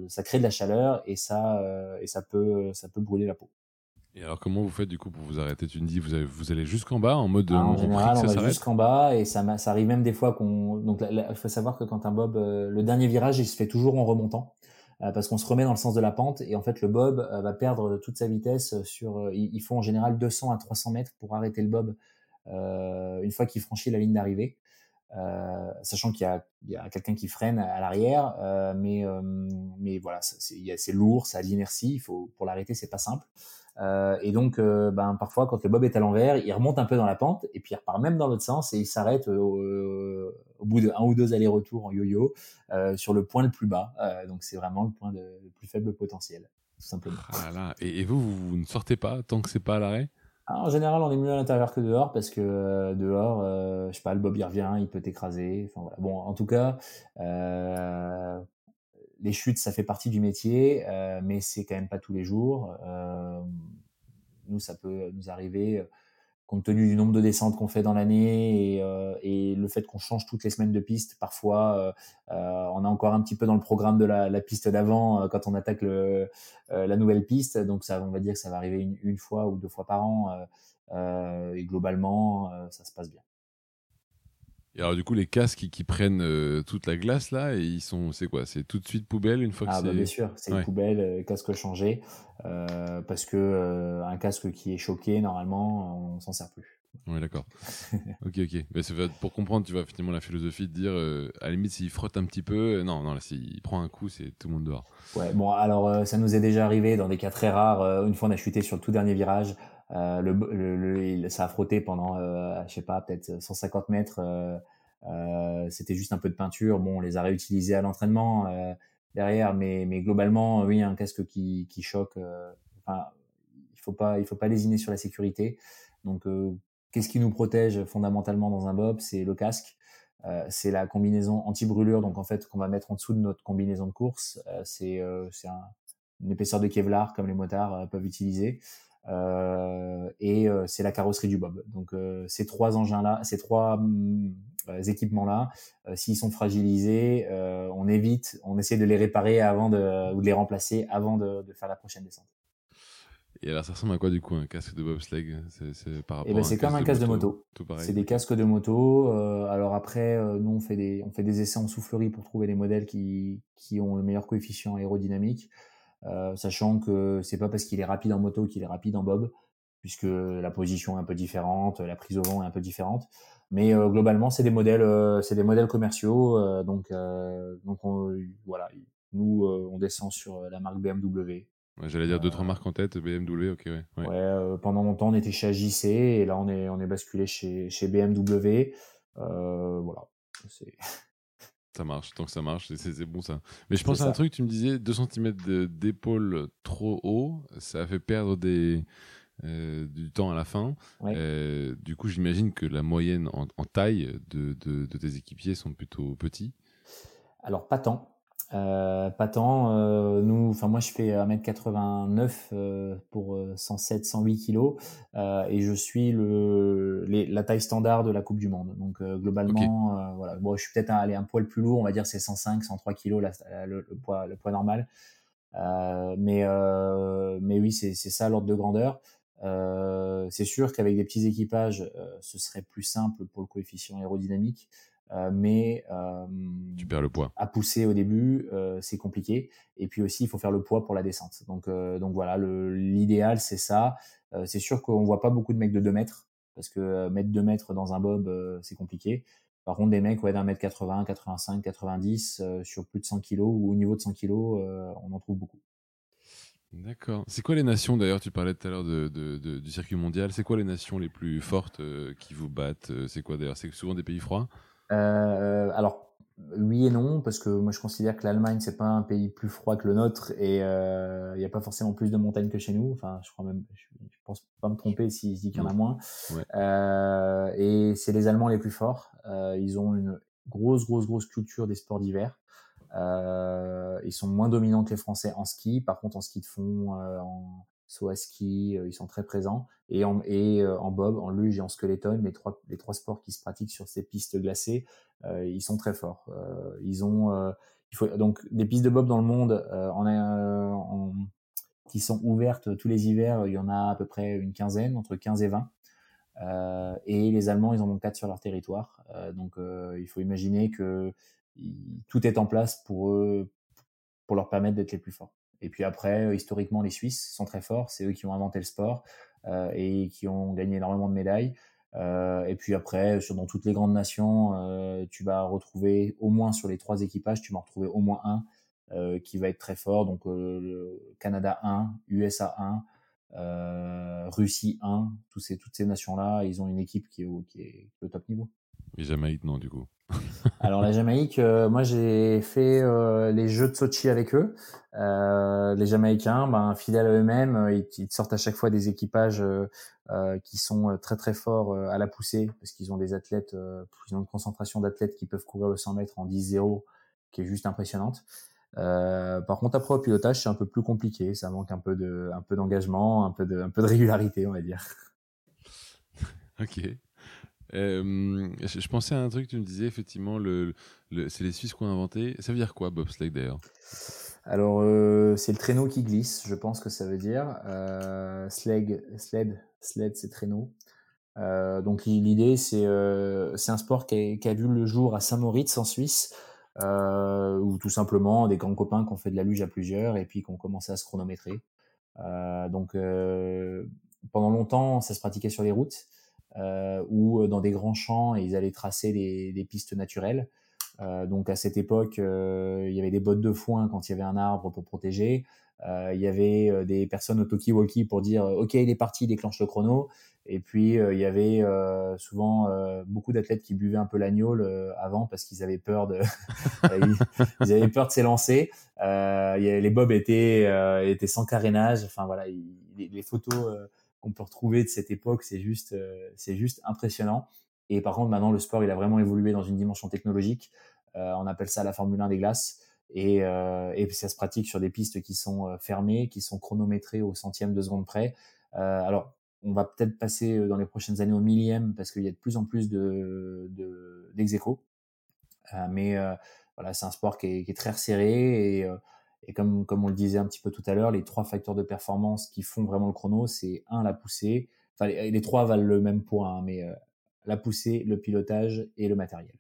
ça crée de la chaleur et ça, et ça, peut, ça peut brûler la peau.
Et alors, comment vous faites du coup pour vous arrêter? Tu me dis, vous, vous allez jusqu'en bas en mode.
Ah, en général, on va jusqu'en bas et ça, ça arrive même des fois qu'on. Donc, il faut savoir que quand un bob, le dernier virage, il se fait toujours en remontant. Euh, parce qu'on se remet dans le sens de la pente et en fait le bob euh, va perdre toute sa vitesse sur euh, il faut en général 200 à 300 mètres pour arrêter le bob une fois qu'il franchit la ligne d'arrivée euh, sachant qu'il y a, a quelqu'un qui freine à l'arrière, euh, mais mais voilà, c'est lourd, ça a de l'inertie. Il faut pour l'arrêter, c'est pas simple. Euh, et donc, ben parfois, quand le bob est à l'envers, il remonte un peu dans la pente et puis il repart même dans l'autre sens et il s'arrête au, au, bout de un ou deux allers-retours en yo-yo sur le point le plus bas. donc c'est vraiment le point de, le plus faible potentiel, tout simplement.
Et, et vous, vous, ne sortez pas tant que c'est pas à l'arrêt?
En général, on est mieux à l'intérieur que dehors parce que euh, dehors, euh, je sais pas, le bob il revient, il peut t'écraser. Enfin, voilà. Bon, en tout cas, euh, les chutes, ça fait partie du métier, euh, mais c'est quand même pas tous les jours. Euh, nous, ça peut nous arriver compte tenu du nombre de descentes qu'on fait dans l'année et, euh, le fait qu'on change toutes les semaines de piste, parfois on est encore un petit peu dans le programme de la, piste d'avant quand on attaque la nouvelle piste. Donc ça, on va dire que ça va arriver une, une fois ou deux fois par an et globalement ça se passe bien.
Et alors du coup, les casques qui, prennent euh, toute la glace là, et ils sont, c'est quoi? C'est tout de suite poubelle une fois que
ah,
bah,
bien sûr, c'est poubelle, euh, casque changé, euh, parce que un casque qui est choqué, normalement, on s'en sert plus.
Oui, d'accord. ok, ok. Mais c'est pour comprendre, tu vois, finalement, la philosophie de dire, à la limite, s'il frotte un petit peu, non, non, s'il prend un coup, c'est tout le monde dehors.
Ouais, bon, alors, ça nous est déjà arrivé dans des cas très rares. une fois, on a chuté sur le tout dernier virage. Euh, le, ça a frotté pendant, euh, je sais pas, peut-être 150 mètres. Euh, c'était juste un peu de peinture. Bon, on les a réutilisés à l'entraînement derrière, mais, mais globalement, oui, un casque qui, qui choque. Enfin, il faut pas, il faut pas lésiner sur la sécurité. Donc, qu'est-ce qui nous protège fondamentalement dans un bob? C'est le casque. Euh, c'est la combinaison anti-brûlure, donc en fait qu'on va mettre en dessous de notre combinaison de course. Euh, c'est euh, un, une épaisseur de Kevlar comme les motards peuvent utiliser. Euh, et euh, c'est la carrosserie du Bob. Donc euh, ces trois engins-là, ces trois mm, équipements-là, s'ils sont fragilisés, on évite, on essaie de les réparer avant de, ou de les remplacer avant de, faire la prochaine descente.
Et alors, ça ressemble à quoi du coup un casque de bobsleigh? C'est par
eh ben, C'est comme un casque de moto. C'est des casques de moto. alors après, nous on fait des on fait des essais en soufflerie pour trouver les modèles qui qui ont le meilleur coefficient aérodynamique. Euh, sachant que c'est pas parce qu'il est rapide en moto qu'il est rapide en bob, puisque la position est un peu différente, la prise au vent est un peu différente. Mais euh, globalement, c'est des modèles, euh, c'est des modèles commerciaux. donc, donc voilà, nous, on descend sur la marque BMW.
J'allais dire deux trois marques en tête, BMW, ok,
ouais. ouais. pendant longtemps, on était chez AJC et là, on est, on est basculé chez, chez BMW. voilà, c'est
ça marche, tant que ça marche, c'est bon ça. Mais je pense à un truc, tu me disais 2 cm d'épaule trop haut, ça fait perdre des, euh, du temps à la fin. Euh, du coup, j'imagine que la moyenne en, taille de, de, de, tes équipiers sont plutôt petits.
Alors, pas tant. Euh, pas tant. Euh, nous, enfin moi, je fais 1m89 euh, pour 107, 108 kilos et je suis le la taille standard de la Coupe du Monde. Donc globalement, voilà. Bon, je suis peut-être aller un poil plus lourd. On va dire c'est 105, 103 kilos le, poids le poids normal. mais mais oui, c'est c'est ça l'ordre de grandeur. c'est sûr qu'avec des petits équipages, ce serait plus simple pour le coefficient aérodynamique. Euh, mais
tu perds le poids.
À pousser au début, euh, c'est compliqué. Et puis aussi, il faut faire le poids pour la descente. Donc, euh, donc voilà, l'idéal, c'est ça. c'est sûr qu'on voit pas beaucoup de mecs de 2 mètres, parce que mettre 2 mètres dans un bob, c'est compliqué. Par contre, des mecs ouais, d'un mètre 80, 85, 90 sur plus de 100 kilos ou au niveau de 100 kilos, on en trouve beaucoup.
D'accord. C'est quoi les nations d'ailleurs Tu parlais tout à l'heure de, du circuit mondial. C'est quoi les nations les plus fortes qui vous battent C'est quoi d'ailleurs? C'est souvent des pays froids?
Euh, alors, oui et non, parce que moi je considère que l'Allemagne c'est pas un pays plus froid que le nôtre et euh, il n'y a pas forcément plus de montagnes que chez nous. Enfin, je crois même, je, pense pas me tromper si je dis qu'il y en a moins. Euh, et c'est les Allemands les plus forts. Euh, ils ont une grosse, grosse, grosse culture des sports d'hiver. Euh, ils sont moins dominants que les Français en ski. Par contre, en ski de fond, euh, en, soit ski, euh, ils sont très présents, et euh, en bob, en luge et en skeleton, les trois, sports qui se pratiquent sur ces pistes glacées, euh, ils sont très forts. ils ont, donc des pistes de bob dans le monde, qui sont ouvertes tous les hivers, il y en a à peu près une quinzaine, entre 15 et 20. Euh, et les Allemands, ils en ont quatre sur leur territoire. Euh, donc, euh, il faut imaginer que tout est en place pour eux, pour leur permettre d'être les plus forts. Et puis après, euh, historiquement, les Suisses sont très forts. C'est eux qui ont inventé le sport euh, et qui ont gagné énormément de médailles. Euh, et puis après, sur, dans toutes les grandes nations, euh, tu vas retrouver au moins sur les trois équipages, tu vas retrouver au moins un euh, qui va être très fort. Donc le Canada 1, USA 1, Russie 1, tous ces, toutes ces nations-là, ils ont une équipe qui est, qui est, au top niveau.
Et Jamaïque, non, du coup.
Alors la Jamaïque, euh, moi j'ai fait euh, les Jeux de Sochi avec eux. Euh, les Jamaïcains, ben, fidèles à eux-mêmes, ils, ils, sortent à chaque fois des équipages qui sont très très forts à la poussée parce qu'ils ont des athlètes, ils ont une concentration d'athlètes qui peuvent courir le 100 mètres en 10-0 qui est juste impressionnante. par contre, après au pilotage, c'est un peu plus compliqué. Ça manque un peu de, un peu d'engagement, un peu de, un peu de régularité, on va dire.
Ok. Euh, je, pensais à un truc, tu me disais effectivement, le, c'est les Suisses qui ont inventé. Ça veut dire quoi, bobsleigh d'ailleurs?
Alors, euh, c'est le traîneau qui glisse, je pense que ça veut dire. Euh, sled, sled, sled c'est traîneau. donc l'idée, c'est c'est un sport qui, qui, a vu le jour à Saint-Moritz en Suisse, où tout simplement des grands copains qui ont fait de la luge à plusieurs et puis qui ont commencé à se chronométrer. donc pendant longtemps, ça se pratiquait sur les routes ou dans des grands champs et ils allaient tracer des, pistes naturelles. donc à cette époque, il y avait des bottes de foin quand il y avait un arbre pour protéger. Euh, il y avait euh, des personnes au talkie-walkie pour dire euh, OK, il est parti, déclenche le chrono. Et puis il y avait souvent beaucoup d'athlètes qui buvaient un peu l'agneau avant parce qu'ils avaient peur de ils, avaient peur de s'élancer. les bobs étaient sans carénage. Enfin voilà, les, photos qu'on peut retrouver de cette époque, c'est juste c'est juste impressionnant. Et par contre, maintenant, le sport, il a vraiment évolué dans une dimension technologique. on appelle ça la Formule 1 des glaces. Et, euh, et ça se pratique sur des pistes qui sont euh, fermées, qui sont chronométrées au centième de seconde près. Euh, alors, on va peut-être passer euh, dans les prochaines années au millième parce qu'il y a de plus en plus de euh, mais euh, voilà, c'est un sport qui est, qui est, très resserré et, et comme, comme on le disait un petit peu tout à l'heure, les trois facteurs de performance qui font vraiment le chrono, c'est un la poussée. Enfin, les, les, trois valent le même point, hein, mais la poussée, le pilotage et le matériel.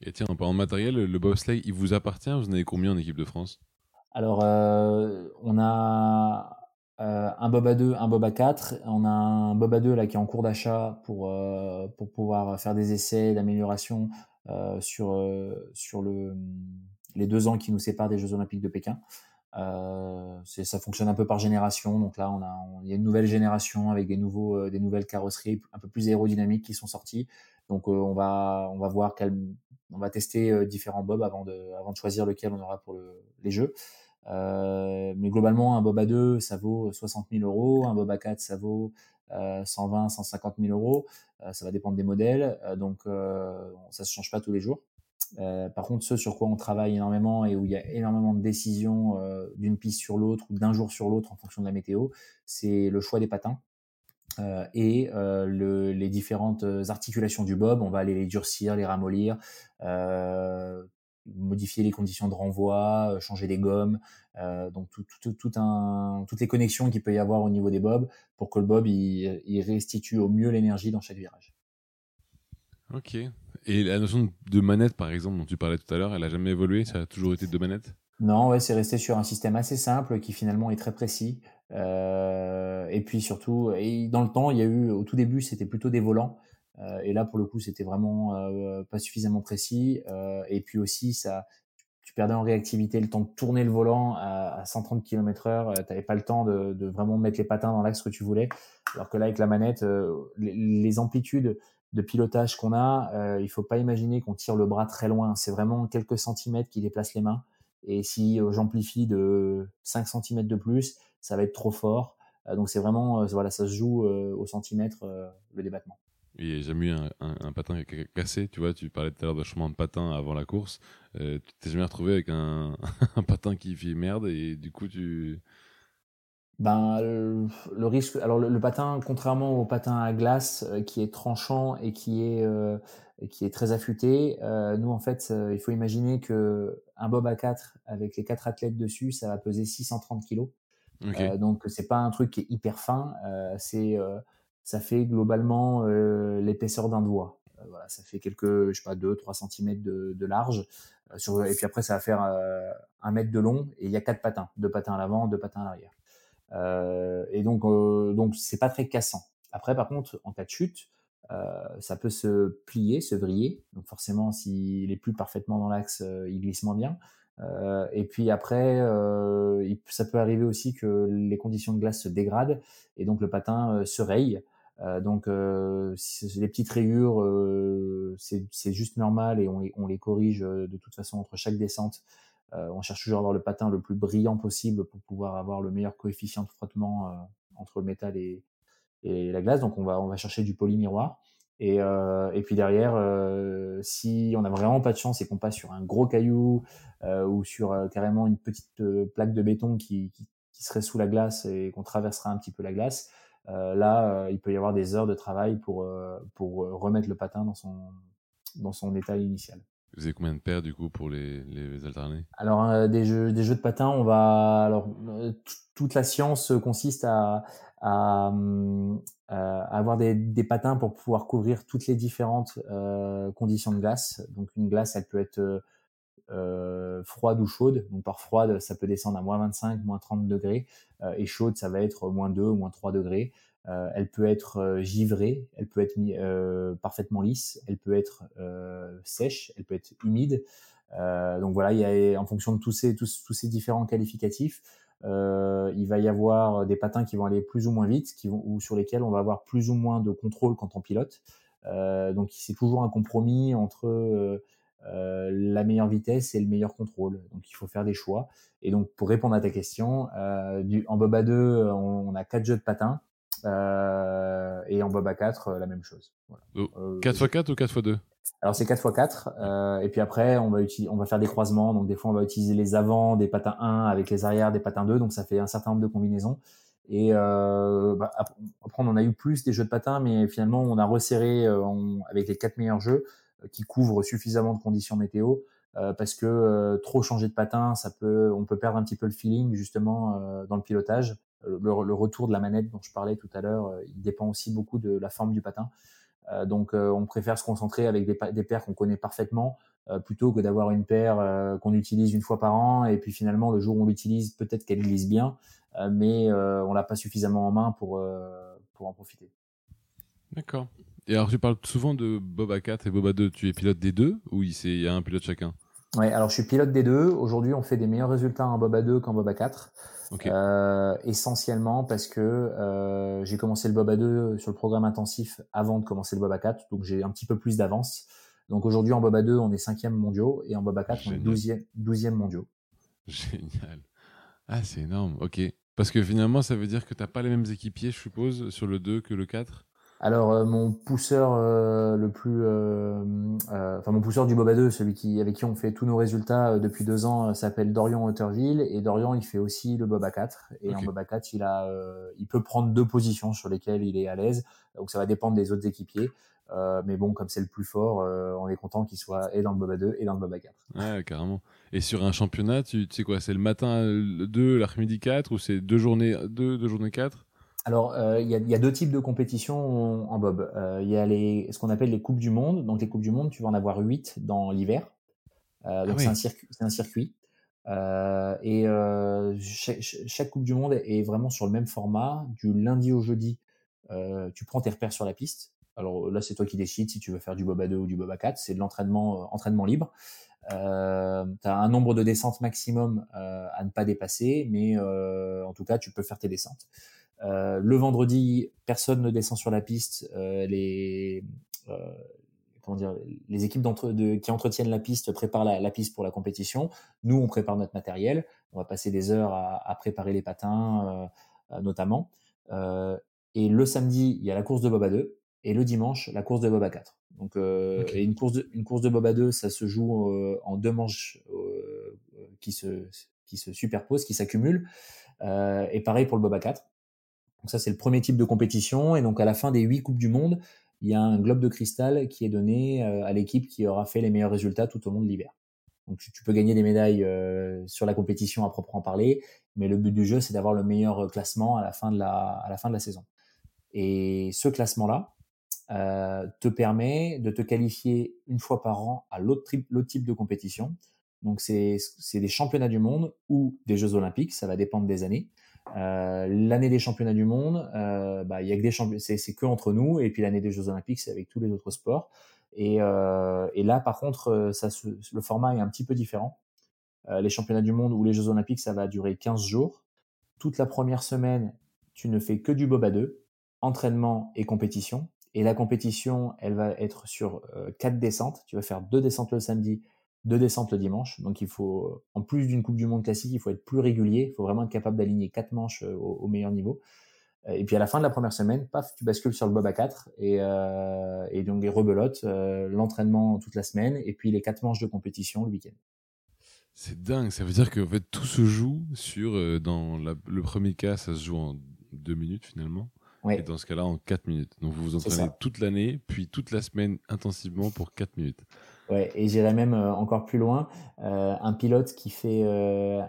Et tiens, en parlant de matériel, le bobsleigh, il vous appartient? Vous en avez combien en équipe de France?
Alors, euh, on a euh, un bob à 2, un bob à 4. On a un bob à 2 là, qui est en cours d'achat pour, euh, pour pouvoir faire des essais d'amélioration sur, sur le, les deux ans qui nous séparent des Jeux Olympiques de Pékin. Euh, ça fonctionne un peu par génération. Donc là, on a, il y a une nouvelle génération avec des nouveaux, des nouvelles carrosseries un peu plus aérodynamiques qui sont sorties. Donc on va, on va voir on va tester euh, différents bobs avant de, avant de choisir lequel on aura pour les jeux. Euh, mais globalement, un bob à 2, ça vaut 60 000 euros. Un bob à 4, ça vaut 120, 150 000 euros. Euh, ça va dépendre des modèles. donc, ça se change pas tous les jours. Par contre, ce sur quoi on travaille énormément et où il y a énormément de décisions d'une piste sur l'autre ou d'un jour sur l'autre en fonction de la météo, c'est le choix des patins. Euh, et euh, le, les différentes articulations du bob, on va aller les durcir, les ramollir, euh, modifier les conditions de renvoi, changer les gommes, donc tout, un, toutes les connexions qu'il peut y avoir au niveau des bobs pour que le bob il, il restitue au mieux l'énergie dans chaque virage.
Ok. Et la notion de manette, par exemple, dont tu parlais tout à l'heure, elle a jamais évolué? Ça a toujours été deux manettes?
Non, c'est resté sur un système assez simple qui finalement est très précis. Euh, et puis surtout, dans le temps, il y a eu au tout début, c'était plutôt des volants. Euh, et là, pour le coup, c'était vraiment euh, pas suffisamment précis. et puis aussi, ça, tu perdais en réactivité le temps de tourner le volant à, à 130 km/h. tu n'avais pas le temps de, vraiment mettre les patins dans l'axe que tu voulais. Alors que là, avec la manette, les, amplitudes de pilotage qu'on a, il faut pas imaginer qu'on tire le bras très loin. C'est vraiment quelques centimètres qui déplacent les mains. Et si j'amplifie de 5 cm de plus, ça va être trop fort. Euh, donc c'est vraiment, euh, voilà, ça se joue euh, au centimètre le débattement.
Il n'y a jamais eu un, un, patin cassé, tu vois, tu parlais tout à l'heure de chemin de patin avant la course. tu t'es jamais retrouvé avec un, un, patin qui fait merde et du coup tu...
Ben, le, risque, alors le, patin, contrairement au patin à glace qui est tranchant et qui est, qui est très affûté, nous en fait, il faut imaginer que un bob à 4 avec les quatre athlètes dessus, ça va peser 630 kg. Euh, donc c'est pas un truc qui est hyper fin. Euh, c'est euh, ça fait globalement l'épaisseur d'un doigt. voilà, ça fait quelques, je sais pas, 2-3 cm de, de large. Sur, et puis après, ça va faire un mètre de long et il y a quatre patins, deux patins à l'avant, deux patins à l'arrière. Euh, et donc, euh, donc c'est pas très cassant. Après, par contre, en cas de chute, euh, ça peut se plier, se vriller. Donc forcément, s'il est plus parfaitement dans l'axe, il glisse moins bien. Et puis après, ça peut arriver aussi que les conditions de glace se dégradent et donc le patin euh, se raye. donc les petites rayures, c'est juste normal et on les, corrige de toute façon entre chaque descente. On cherche toujours à avoir le patin le plus brillant possible pour pouvoir avoir le meilleur coefficient de frottement entre le métal et, la glace. Donc on va, chercher du poly miroir. Et, euh, et puis derrière, euh, si on n'a vraiment pas de chance et qu'on passe sur un gros caillou euh, ou sur carrément une petite plaque de béton qui, serait sous la glace et qu'on traversera un petit peu la glace, là, il peut y avoir des heures de travail pour, pour remettre le patin dans son, dans son état initial.
Vous avez combien de paires du coup pour les, les alternés?
Alors des jeux des jeux de patin, on va alors toute la science consiste à, à, avoir des, des, patins pour pouvoir couvrir toutes les différentes conditions de glace. Donc une glace, elle peut être euh, froide ou chaude. Donc par froide, ça peut descendre à moins 25, moins 30 degrés. Euh, et chaude, ça va être moins 2 ou moins 3 degrés. Euh, elle peut être givrée, elle peut être parfaitement lisse, elle peut être sèche, elle peut être humide. donc voilà, il y a, en fonction de tous ces, différents qualificatifs, il va y avoir des patins qui vont aller plus ou moins vite, ou sur lesquels on va avoir plus ou moins de contrôle quand on pilote. donc c'est toujours un compromis entre euh, la meilleure vitesse et le meilleur contrôle. Donc il faut faire des choix. Et donc pour répondre à ta question, euh, du, en Boba 2, on, a quatre jeux de patins. Euh, et en Boba 4, la même chose.
Voilà. 4x4 ou 4x2
alors c'est 4x4 et puis après on va on va faire des croisements donc des fois on va utiliser les avants des patins 1 avec les arrières des patins 2 donc ça fait un certain nombre de combinaisons et bah, après on en a eu plus des jeux de patins mais finalement on a resserré avec les quatre meilleurs jeux qui couvre suffisamment de conditions météo euh, parce que euh, trop changer de patin, ça peut, on peut perdre un petit peu le feeling justement euh, dans le pilotage. Le, retour de la manette dont je parlais tout à l'heure, il dépend aussi beaucoup de la forme du patin. donc on préfère se concentrer avec des, des paires qu'on connaît parfaitement plutôt que d'avoir une paire qu'on utilise une fois par an et puis finalement le jour où on l'utilise peut-être qu'elle glisse bien, mais on l'a pas suffisamment en main pour pour en profiter.
D'accord. Et alors, tu parles souvent de Boba 4 et Boba 2. Tu es pilote des deux ou il y a un pilote chacun?
Oui, alors je suis pilote des deux. Aujourd'hui, on fait des meilleurs résultats en Boba 2 qu'en Boba 4. Euh, essentiellement parce que euh, j'ai commencé le Boba 2 sur le programme intensif avant de commencer le Boba 4, donc j'ai un petit peu plus d'avance. Donc aujourd'hui en Boba 2, on est 5e mondiaux et en Boba 4, on est 12e, 12e mondiaux.
Génial. Ah, c'est énorme. Ok. Parce que finalement, ça veut dire que tu n'as pas les mêmes équipiers, je suppose, sur le 2 que le 4
alors euh, mon pousseur euh, le plus, euh, enfin mon pousseur du Boba 2, celui qui avec qui on fait tous nos résultats depuis deux ans, s'appelle Dorian Otterville et Dorian il fait aussi le Boba 4 et en Boba 4 il a, il peut prendre deux positions sur lesquelles il est à l'aise, donc ça va dépendre des autres équipiers. mais bon, comme c'est le plus fort, on est content qu'il soit et dans le Boba 2 et dans le Boba 4.
Ouais, carrément. Et sur un championnat, tu, sais quoi, c'est le matin 2, l'après-midi 4 ou c'est deux journées 2, deux journées 4
alors, euh, il y, a, y, a, deux types de compétitions en bob. Euh, il y a les, ce qu'on appelle les coupes du monde. Donc, les coupes du monde, tu vas en avoir huit dans l'hiver. Euh, donc, ah c'est un, circuit, un circuit. et chaque, chaque, coupe du monde est vraiment sur le même format. Du lundi au jeudi, tu prends tes repères sur la piste. Alors là, c'est toi qui décides si tu veux faire du bob à 2 ou du bob à 4. C'est de l'entraînement entraînement libre. Euh, tu as un nombre de descentes maximum à ne pas dépasser, mais en tout cas, tu peux faire tes descentes. Euh, le vendredi, personne ne descend sur la piste. Euh, les euh, comment dire, les équipes de, qui entretiennent la piste préparent la, piste pour la compétition. Nous, on prépare notre matériel. On va passer des heures à, préparer les patins, notamment. et le samedi, il y a la course de Boba 2. Et le dimanche, la course de Boba 4. Donc, et une course de, une course de Boba 2, ça se joue en deux manches qui se qui se superposent, qui s'accumulent. et pareil pour le Boba 4. Donc ça, c'est le premier type de compétition. Et donc à la fin des huit Coupes du Monde, il y a un globe de cristal qui est donné euh, à l'équipe qui aura fait les meilleurs résultats tout au long de l'hiver. Donc tu peux gagner des médailles euh, sur la compétition à proprement parler, mais le but du jeu, c'est d'avoir le meilleur classement à la fin de la, saison. Et ce classement-là euh, te permet de te qualifier une fois par an à l'autre type de compétition. Donc c'est des championnats du monde ou des Jeux olympiques, ça va dépendre des années. Euh, l'année des championnats du monde, euh, bah, y a que des championnats, c'est que entre nous, et puis l'année des Jeux Olympiques, c'est avec tous les autres sports. Et, euh, là, par contre, euh, le format est un petit peu différent. Les championnats du monde ou les Jeux Olympiques, ça va durer 15 jours. Toute la première semaine, tu ne fais que du bob à deux, entraînement et compétition. Et la compétition, elle va être sur quatre descentes. Tu vas faire deux descentes le samedi, deux descentes le dimanche. Donc il faut, en plus d'une Coupe du Monde classique, il faut être plus régulier. Il faut vraiment être capable d'aligner quatre manches euh, au, meilleur niveau. Euh, et puis à la fin de la première semaine, paf, tu bascules sur le bob à 4 et, euh, et donc les rebelotes, euh, l'entraînement toute la semaine et puis les quatre manches de compétition le week-end.
C'est dingue, ça veut dire que en fait, tout se joue sur, dans le premier cas, ça se joue en deux minutes finalement. Et dans ce cas-là, en quatre minutes. Donc vous vous entraînez toute l'année, puis toute la semaine intensivement pour quatre minutes.
Ouais, et j'irais même euh, encore plus loin. Euh, un pilote qui fait, euh,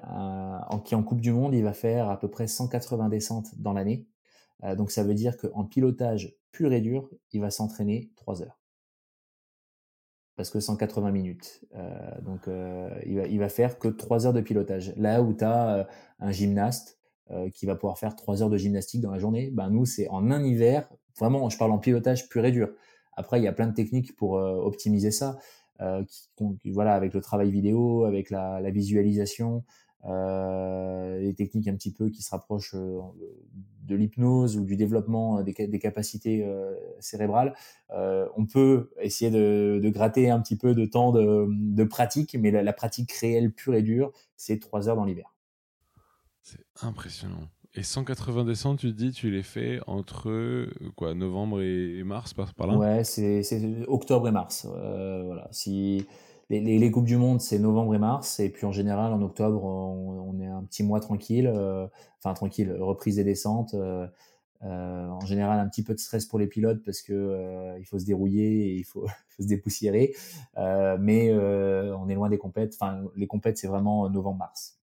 en, qui en Coupe du Monde, il va faire à peu près 180 descentes dans l'année. donc ça veut dire qu'en pilotage pur et dur, il va s'entraîner 3 heures. Parce que 180 minutes. donc il, va, va faire que 3 heures de pilotage. Là où tu as un gymnaste qui va pouvoir faire 3 heures de gymnastique dans la journée, ben nous c'est en un hiver, vraiment je parle en pilotage pur et dur. Après il y a plein de techniques pour optimiser ça. Qui, voilà, avec le travail vidéo, avec la, visualisation, euh, les techniques un petit peu qui se rapprochent euh, de l'hypnose ou du développement des, capacités euh, cérébrales. Euh, on peut essayer de, gratter un petit peu de temps de, de pratique, mais la, la, pratique réelle pure et dure, c'est trois heures dans l'hiver.
C'est impressionnant. Et 180 descentes, tu te dis, tu les fais entre quoi, novembre et mars par, par là?
Ouais, c'est octobre et mars. Euh, voilà. Si les, coupes du monde, c'est novembre et mars, et puis en général en octobre, on, est un petit mois tranquille, euh, enfin tranquille, reprise des descentes. Euh, euh, en général, un petit peu de stress pour les pilotes parce que il faut se dérouiller et il faut, se dépoussiérer, mais on est loin des compètes. Enfin, les compètes, c'est vraiment novembre-mars.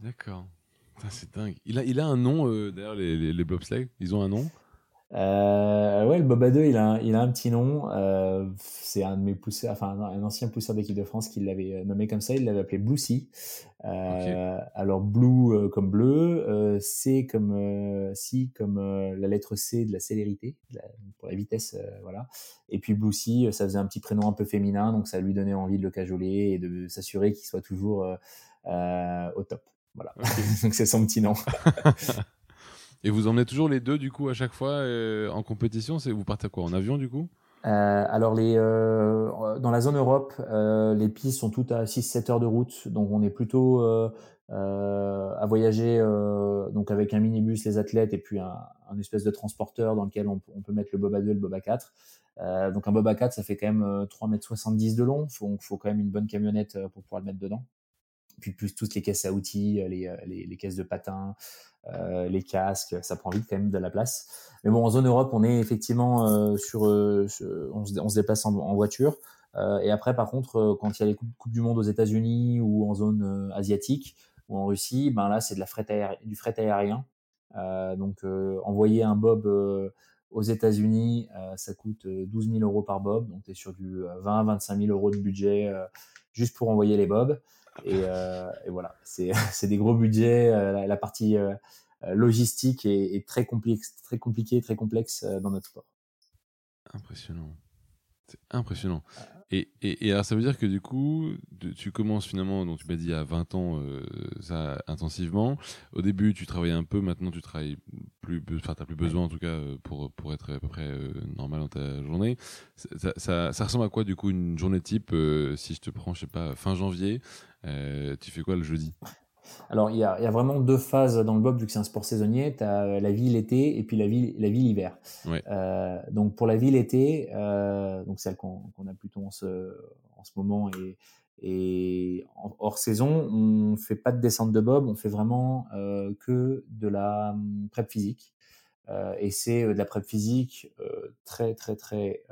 D'accord. C'est dingue. Il a, il a un nom, d'ailleurs, les, les, les bobsleigh, ils ont un nom?
Euh, ouais, le Boba 2, il a, un, il a un petit nom. Euh, c'est un de mes pousseurs, enfin un ancien pousseur d'équipe de France qui l'avait euh, nommé comme ça. Il l'avait appelé Blue Sea. Euh, Alors Blue euh, comme bleu, euh, C comme C comme la lettre C de la célérité, pour la vitesse, voilà. Et puis Blue Sea, ça faisait un petit prénom un peu féminin, donc ça lui donnait envie de le cajoler et de s'assurer qu'il soit toujours au top. Voilà. donc c'est son petit nom.
Et vous emmenez toujours les deux, du coup, à chaque fois euh, en compétition? Vous partez quoi? En avion, du coup?
Euh, alors les, euh, dans la zone Europe, les pistes sont toutes à 6-7 heures de route, donc on est plutôt à voyager donc avec un minibus, les athlètes et puis un, un, espèce de transporteur dans lequel on, on peut mettre le Boba 2 et le Boba 4. donc un Boba 4, ça fait quand même 3,70 m de long, donc il faut quand même une bonne camionnette pour pouvoir le mettre dedans. Puis plus toutes les caisses à outils, les, les, les caisses de patins, euh, les casques, ça prend vite quand même de la place. Mais bon, en zone Europe, on est effectivement euh, sur, euh, on se, déplace en, voiture. et après, par contre, quand il y a les coupes, coupe du monde aux États-Unis ou en zone asiatique ou en Russie, ben là, c'est de la du fret aérien. donc, envoyer un bob aux États-Unis, ça coûte 12 000 euros par bob. Donc, tu es sur du 20 25 000 euros de budget juste pour envoyer les bobs. Et, euh, et voilà, c'est des gros budgets. Euh, la, partie euh, logistique est, très, très compliquée, très complexe dans notre sport.
Impressionnant. C'est impressionnant. Et, et, alors, ça veut dire que du coup, tu commences finalement, donc tu m'as dit à 20 ans, euh, ça intensivement. Au début, tu travaillais un peu, maintenant tu travailles plus, enfin, tu plus besoin en tout cas pour, pour être à peu près euh, normal dans ta journée. Ça, ressemble à quoi du coup une journée type Si je te prends, je sais pas, fin janvier, euh, tu fais quoi le jeudi?
Alors, il y, a, il y, a, vraiment deux phases dans le bob, vu que c'est un sport saisonnier. Tu as la vie l'été et puis la vie la vie l'hiver. Euh, donc, pour la vie l'été, euh, donc celle qu'on a plutôt en ce, en ce moment et, et hors saison, on fait pas de descente de bob, on fait vraiment euh, que de la hum, prep physique. Euh, et c'est de la prep physique très, très, très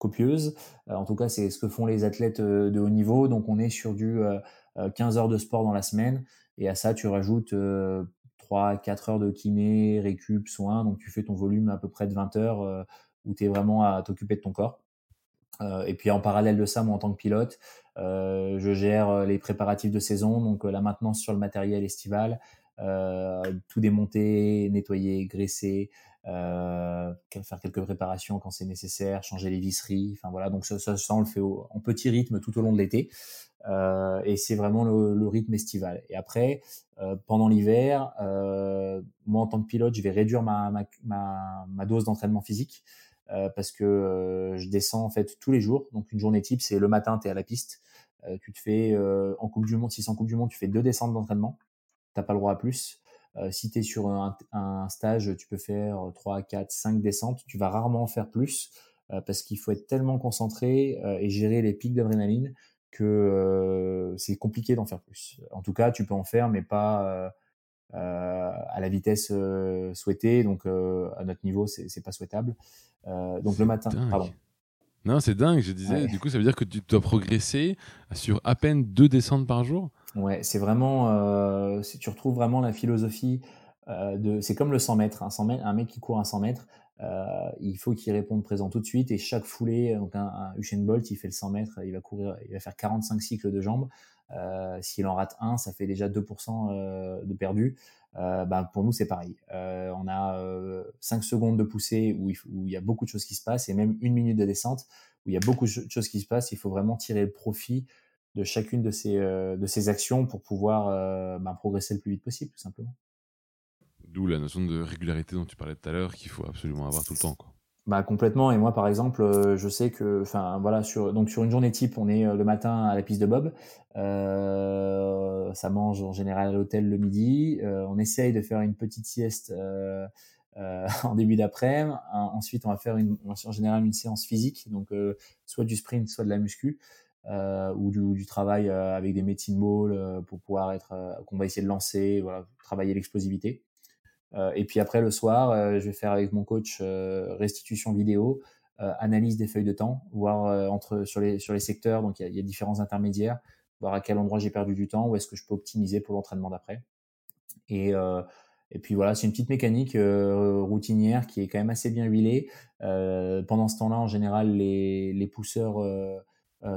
copieuse. Euh, en tout cas, c'est ce que font les athlètes euh, de haut niveau. Donc, on est sur du 15 euh, heures de sport dans la semaine. Et à ça, tu rajoutes 3 4 heures de kiné, récup, soins. Donc, tu fais ton volume à peu près de 20 heures où tu es vraiment à t'occuper de ton corps. et puis en parallèle de ça, moi en tant que pilote, je gère les préparatifs de saison, donc la maintenance sur le matériel estival, tout démonter, nettoyer, graisser, euh, faire quelques préparations quand c'est nécessaire, changer les visseries. Enfin voilà, donc ça, ça, on le fait en petit rythme tout au long de l'été. Euh, et c'est vraiment le, rythme estival. Et après, euh, pendant l'hiver, euh, moi en tant que pilote, je vais réduire ma, dose d'entraînement physique parce que je descends en fait tous les jours. Donc une journée type, c'est le matin, tu es à la piste. tu te fais en Coupe du Monde, si c'est en Coupe du Monde, tu fais deux descentes d'entraînement. T'as pas le droit à plus. Si tu es sur un, un, stage, tu peux faire 3, 4, 5 descentes. Tu vas rarement en faire plus parce qu'il faut être tellement concentré et gérer les pics d'adrénaline que c'est compliqué d'en faire plus. En tout cas, tu peux en faire, mais pas à la vitesse souhaitée. Donc, à notre niveau, c'est pas souhaitable. donc, le matin, pardon.
Non, c'est dingue, je disais. Du coup, ça veut dire que tu dois progresser sur à peine deux descentes par jour?
Ouais, c'est vraiment, tu retrouves vraiment la philosophie de, c'est comme le 100 mètres, un 100 mètres, un mec qui court un 100 mètres, il faut qu'il réponde présent tout de suite et chaque foulée, donc un, un, Usain Bolt, il fait le 100 mètres, il va courir, il va faire 45 cycles de jambes. S'il en rate un, ça fait déjà 2% de perdu. bah, pour nous, c'est pareil. on a 5 secondes de poussée où il, y a beaucoup de choses qui se passent et même une minute de descente où il y a beaucoup de choses qui se passent. Il faut vraiment tirer le profit de chacune de ces, euh, de ces actions pour pouvoir euh, ben, progresser le plus vite possible, tout simplement.
D'où la notion de régularité dont tu parlais tout à l'heure, qu'il faut absolument avoir tout le temps.
Bah complètement. Et moi, par exemple, euh, je sais que, enfin voilà, sur donc sur une journée type, on est le matin à la piste de bob. Euh, ça mange en général à l'hôtel le midi. on essaye de faire une petite sieste en début d'après-midi. Ensuite, on va faire en général une séance physique, donc soit du sprint, soit de la muscu. Euh, ou, du, travail euh, avec des médecines balls euh, pour pouvoir être qu'on va essayer de lancer, travailler l'explosivité. Et puis après le soir, je vais faire avec mon coach restitution vidéo, analyse des feuilles de temps, voir entre sur les sur les secteurs. Donc il y, a, différents intermédiaires, voir à quel endroit j'ai perdu du temps, où est-ce que je peux optimiser pour l'entraînement d'après. Et et puis voilà, c'est une petite mécanique routinière qui est quand même assez bien huilée. pendant ce temps-là, en général, les, les pousseurs euh,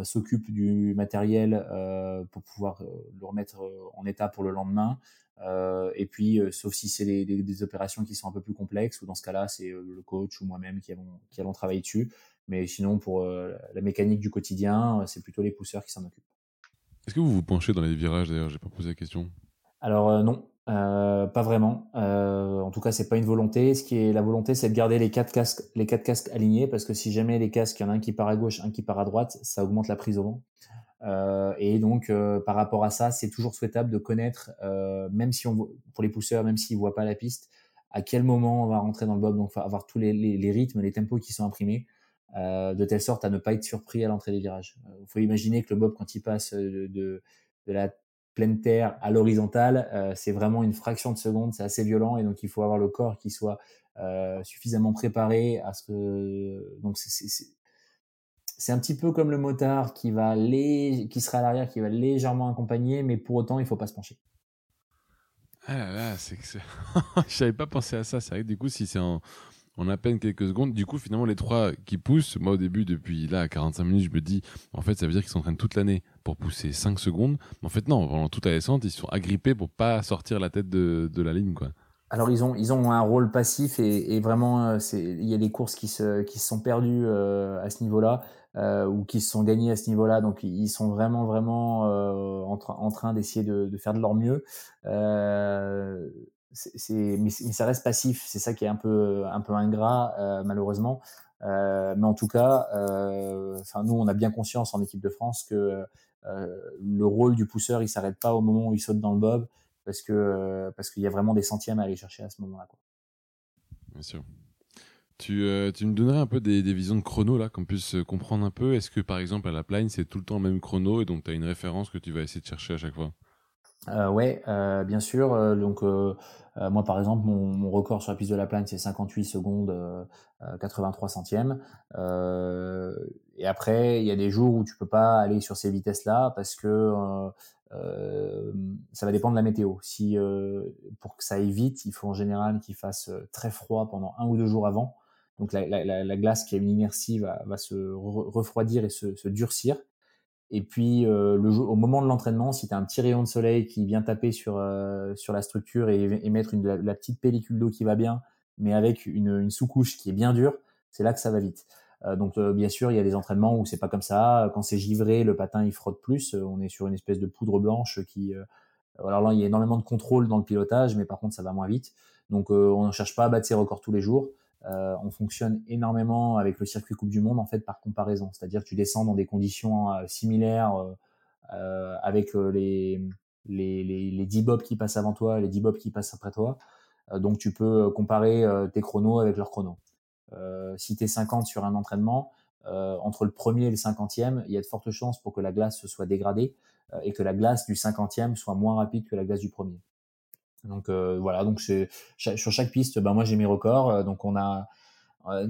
s'occupe du matériel euh, pour pouvoir euh, le remettre en état pour le lendemain. et puis, sauf si c'est des, des, opérations qui sont un peu plus complexes, ou dans ce cas-là, c'est le coach ou moi-même qui allons, qui allons travailler dessus. Mais sinon, pour la mécanique du quotidien, c'est plutôt les pousseurs qui s'en occupent.
Est-ce que vous vous penchez dans les virages d'ailleurs? J'ai pas posé la question.
Alors non, euh, pas vraiment. Euh, en tout cas, c'est pas une volonté. Ce qui est la volonté, c'est de garder les quatre casques, les quatre casques alignés, parce que si jamais les casques, il y en a un qui part à gauche, un qui part à droite, ça augmente la prise au vent. Euh, et donc, euh, par rapport à ça, c'est toujours souhaitable de connaître, euh, même si on pour les pousseurs, même s'ils voient pas la piste, à quel moment on va rentrer dans le bob. Donc, avoir tous les, rythmes, les tempos qui sont imprimés, de telle sorte à ne pas être surpris à l'entrée des virages. Il faut imaginer que le bob, quand il passe de, de la pleine terre à l'horizontale, euh, c'est vraiment une fraction de seconde, c'est assez violent et donc il faut avoir le corps qui soit euh, suffisamment préparé à ce que donc c'est un petit peu comme le motard qui va qui sera à l'arrière, qui va légèrement accompagner, mais pour autant il faut pas se pencher.
Ah là là, c'est que je n'avais pas pensé à ça. C'est vrai que du coup, si c'est en, en à peine quelques secondes. Du coup, finalement, les trois qui poussent, moi au début, depuis là, à 45 minutes, je me dis, en fait, ça veut dire qu'ils s'entraînent toute l'année pour pousser 5 secondes. En fait, non, pendant toute la descente, ils sont agrippés pour pas sortir la tête de, la ligne, quoi.
Alors ils ont ils ont un rôle passif et, vraiment euh, il y a des courses qui se qui se sont perdues euh, à ce niveau-là euh, ou qui se sont gagnées à ce niveau-là donc ils sont vraiment vraiment en, train d'essayer de, faire de leur mieux mais, ça reste passif. C'est ça qui est un peu, un peu ingrat, euh, malheureusement. Euh, mais en tout cas, euh, nous, on a bien conscience en équipe de France que le rôle du pousseur, il s'arrête pas au moment où il saute dans le bob, parce que parce qu'il y a vraiment des centièmes à aller chercher à ce moment-là.
Bien sûr. Tu, tu, me donnerais un peu des, des, visions de chrono là, qu'on puisse comprendre un peu. Est-ce que par exemple à la plane c'est tout le temps le même chrono et donc tu as une référence que tu vas essayer de chercher à chaque fois?
Euh, ouais, euh, bien sûr. Euh, donc euh, euh, moi par exemple, mon, mon, record sur la piste de la plaine c'est 58 secondes 83 centièmes. et après, il y a des jours où tu peux pas aller sur ces vitesses-là parce que ça va dépendre de la météo. Si pour que ça aille vite, il faut en général qu'il fasse très froid pendant un ou deux jours avant. Donc la, la, la glace qui a une inertie va, va se refroidir et se, se durcir. Et puis euh, au moment de l'entraînement, si tu as un petit rayon de soleil qui vient taper sur euh, sur la structure et, et mettre une, la, petite pellicule d'eau qui va bien, mais avec une, sous-couche qui est bien dure, c'est là que ça va vite. Euh, donc bien sûr, il y a des entraînements où c'est pas comme ça. Quand c'est givré, le patin il frotte plus. On est sur une espèce de poudre blanche qui. alors là, il y a énormément de contrôle dans le pilotage, mais par contre, ça va moins vite. Donc on ne cherche pas à battre ses records tous les jours. Euh, on fonctionne énormément avec le circuit Coupe du Monde en fait par comparaison, c'est-à-dire que tu descends dans des conditions euh, similaires euh, avec les les, les, les 10 bobs qui passent avant toi, les 10 bobs qui passent après toi. donc tu peux comparer tes chronos avec leurs chronos. si tu es 50 sur un entraînement, entre le premier et le cinquantième, il y a de fortes chances pour que la glace se soit dégradée et que la glace du cinquantième soit moins rapide que la glace du premier. Donc euh, voilà, donc sur chaque piste, ben moi j'ai mes records. Euh, donc on a, euh,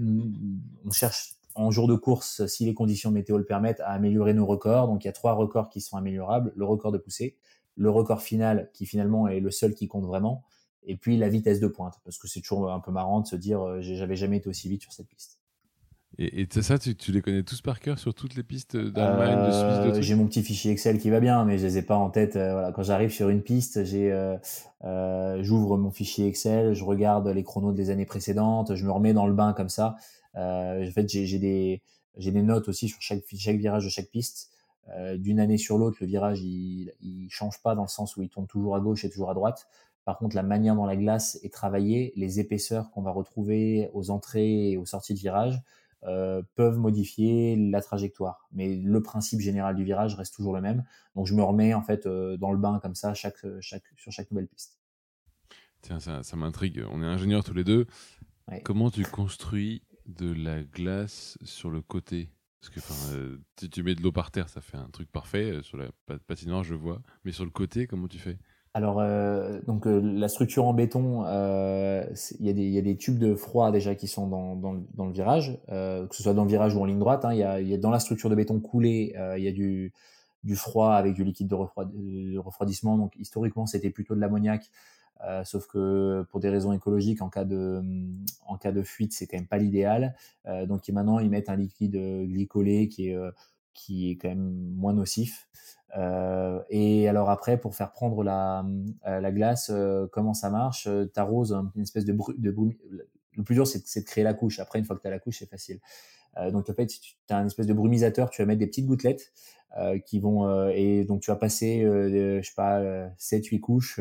on cherche en jour de course, si les conditions météo le permettent, à améliorer nos records. Donc il y a trois records qui sont améliorables le record de poussée, le record final qui finalement est le seul qui compte vraiment, et puis la vitesse de pointe, parce que c'est toujours un peu marrant de se dire, j'avais jamais été aussi vite sur cette piste.
Et, et ça, tu, les connais tous par cœur sur toutes les pistes d'Allemagne, de Suisse, de
J'ai mon petit fichier Excel qui va bien, mais je les ai pas en tête. voilà, quand j'arrive sur une piste, j'ai, j'ouvre mon fichier Excel, je regarde les chronos des années précédentes, je me remets dans le bain comme ça. en fait, j'ai des j'ai des notes aussi sur chaque, chaque virage de chaque piste. Euh, D'une année sur l'autre, le virage, il, il change pas dans le sens où il tourne toujours à gauche et toujours à droite. Par contre, la manière dont la glace est travaillée, les épaisseurs qu'on va retrouver aux entrées et aux sorties de virage euh, peuvent modifier la trajectoire. Mais le principe général du virage reste toujours le même. Donc, je me remets en fait euh, dans le bain comme ça chaque, chaque, sur chaque nouvelle piste.
Tiens, ça, ça m'intrigue. On est ingénieurs tous les deux. Comment tu construis de la glace sur le côté? Parce que euh, si tu mets de l'eau par terre, ça fait un truc parfait. Euh, sur la patinoire, je vois. Mais sur le côté, comment tu fais?
Alors, euh, donc la structure en béton, il y, a des tubes de froid déjà qui sont dans, le, virage, que ce soit dans le virage ou en ligne droite. Hein, il y, a, dans la structure de béton coulée, il y a du, du froid avec du liquide de, refroidissement. Donc historiquement, c'était plutôt de l'ammoniac. Euh, sauf que pour des raisons écologiques, en cas de, en cas de fuite, c'est quand même pas l'idéal. Euh, donc maintenant, ils mettent un liquide glycolé qui est, euh, qui est quand même moins nocif. et alors après, pour faire prendre la, la glace, comment ça marche Tu arroses une espèce de, de Le plus dur, c'est de créer la couche. Après, une fois que tu as la couche, c'est facile. donc en fait, tu as un espèce de brumisateur, tu vas mettre des petites gouttelettes qui vont et donc tu vas passer je sais pas 7 8 couches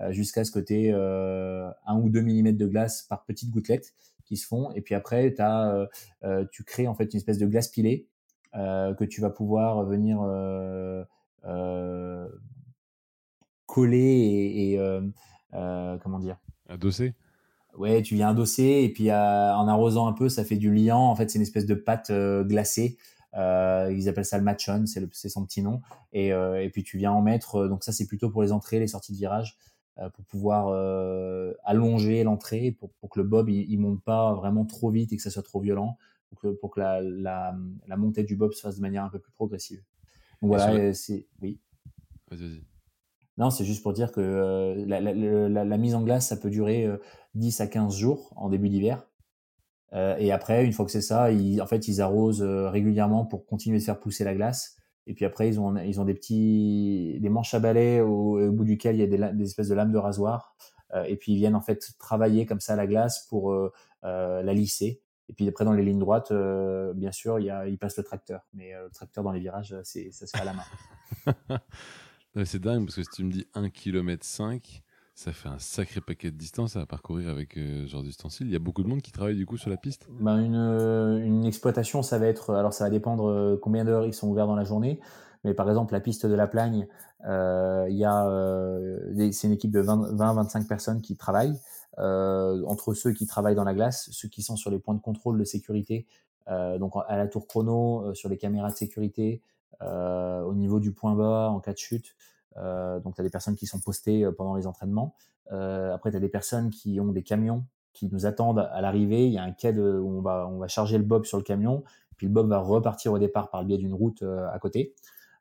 euh, jusqu'à ce que tu euh, un ou deux millimètres de glace par petites gouttelettes qui se font. Et puis après, as, euh, tu crées en fait une espèce de glace pilée que tu vas pouvoir venir coller et, comment dire?
Adosser
Ouais, tu viens adosser et puis en arrosant un peu, ça fait du liant. En fait, c'est une espèce de pâte glacée. ils appellent ça le matchon, c'est son petit nom. Et, et, puis tu viens en mettre. Donc ça, c'est plutôt pour les entrées, les sorties de virage. Euh, pour pouvoir euh, allonger l'entrée pour, pour, que le bob il, monte pas vraiment trop vite et que ça soit trop violent pour que, pour que la, la, la, montée du bob se fasse de manière un peu plus progressive. Donc voilà, c'est oui.
Vas-y,
Non, c'est juste pour dire que euh, la, mise en glace, ça peut durer 10 à 15 jours en début d'hiver. Euh, et après, une fois que c'est ça, ils, en fait, ils arrosent régulièrement pour continuer de faire pousser la glace. Et puis après, ils ont, ils ont des petits, des manches à balai au, bout duquel il y a des, espèces de lames de rasoir. Euh, et puis ils viennent en fait travailler comme ça la glace pour euh, euh, la lisser. Et puis après, dans les lignes droites, bien sûr, il, y a, il passe le tracteur. Mais le tracteur dans les virages, c'est, ça se fait à la
main. c'est dingue parce que si tu me dis 1 km 5, ça fait un sacré paquet de distance à parcourir avec euh, ce genre d'ustensile. Il y a beaucoup de monde qui travaille du coup sur la piste?
Ben une, euh, une, exploitation, ça va être. Alors ça va dépendre euh, combien d'heures ils sont ouverts dans la journée. Mais par exemple, la piste de la Plagne, euh, il y a, euh, c'est une équipe de 20-25 personnes qui travaillent. Euh, entre ceux qui travaillent dans la glace, ceux qui sont sur les points de contrôle de sécurité, donc à la tour chrono, sur les caméras de sécurité, au niveau du point bas en cas de chute. Euh, donc, tu as des personnes qui sont postées euh, pendant les entraînements. Euh, après, tu as des personnes qui ont des camions qui nous attendent à l'arrivée. Il y a un quai où on va, charger le bob sur le camion, puis le bob va repartir au départ par le biais d'une route à côté.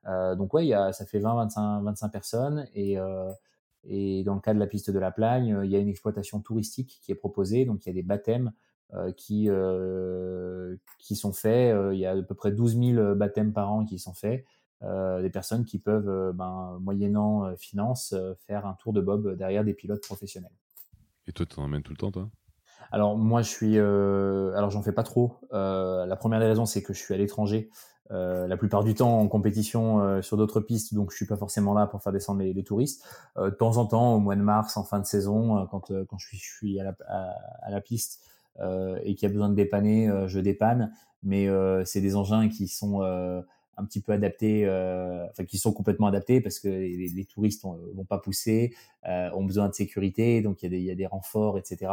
donc ouais, ça fait 20-25 25 personnes et, et dans le cas de la piste de la Plagne, il y a une exploitation touristique qui est proposée. Donc il y a des baptêmes qui, qui sont faits. il y a à peu près 12 000 baptêmes par an qui sont faits. Euh, des personnes qui peuvent, euh, ben, moyennant euh, finance, faire un tour de bob derrière des pilotes professionnels.
Et toi, tu en emmènes tout le temps, toi?
Alors moi je suis, alors j'en fais pas trop. la première des raisons c'est que je suis à l'étranger la plupart du temps en compétition sur d'autres pistes, donc je suis pas forcément là pour faire descendre les, touristes. de temps en temps, au mois de mars, en fin de saison, quand quand je suis, je suis à la, à la piste et qu'il y a besoin de dépanner, je dépanne. Mais c'est des engins qui sont un petit peu adaptés, euh, enfin qui sont complètement adaptés parce que les, touristes ne vont pas pousser, euh, ont besoin de sécurité, donc il y, y, a des renforts, etc.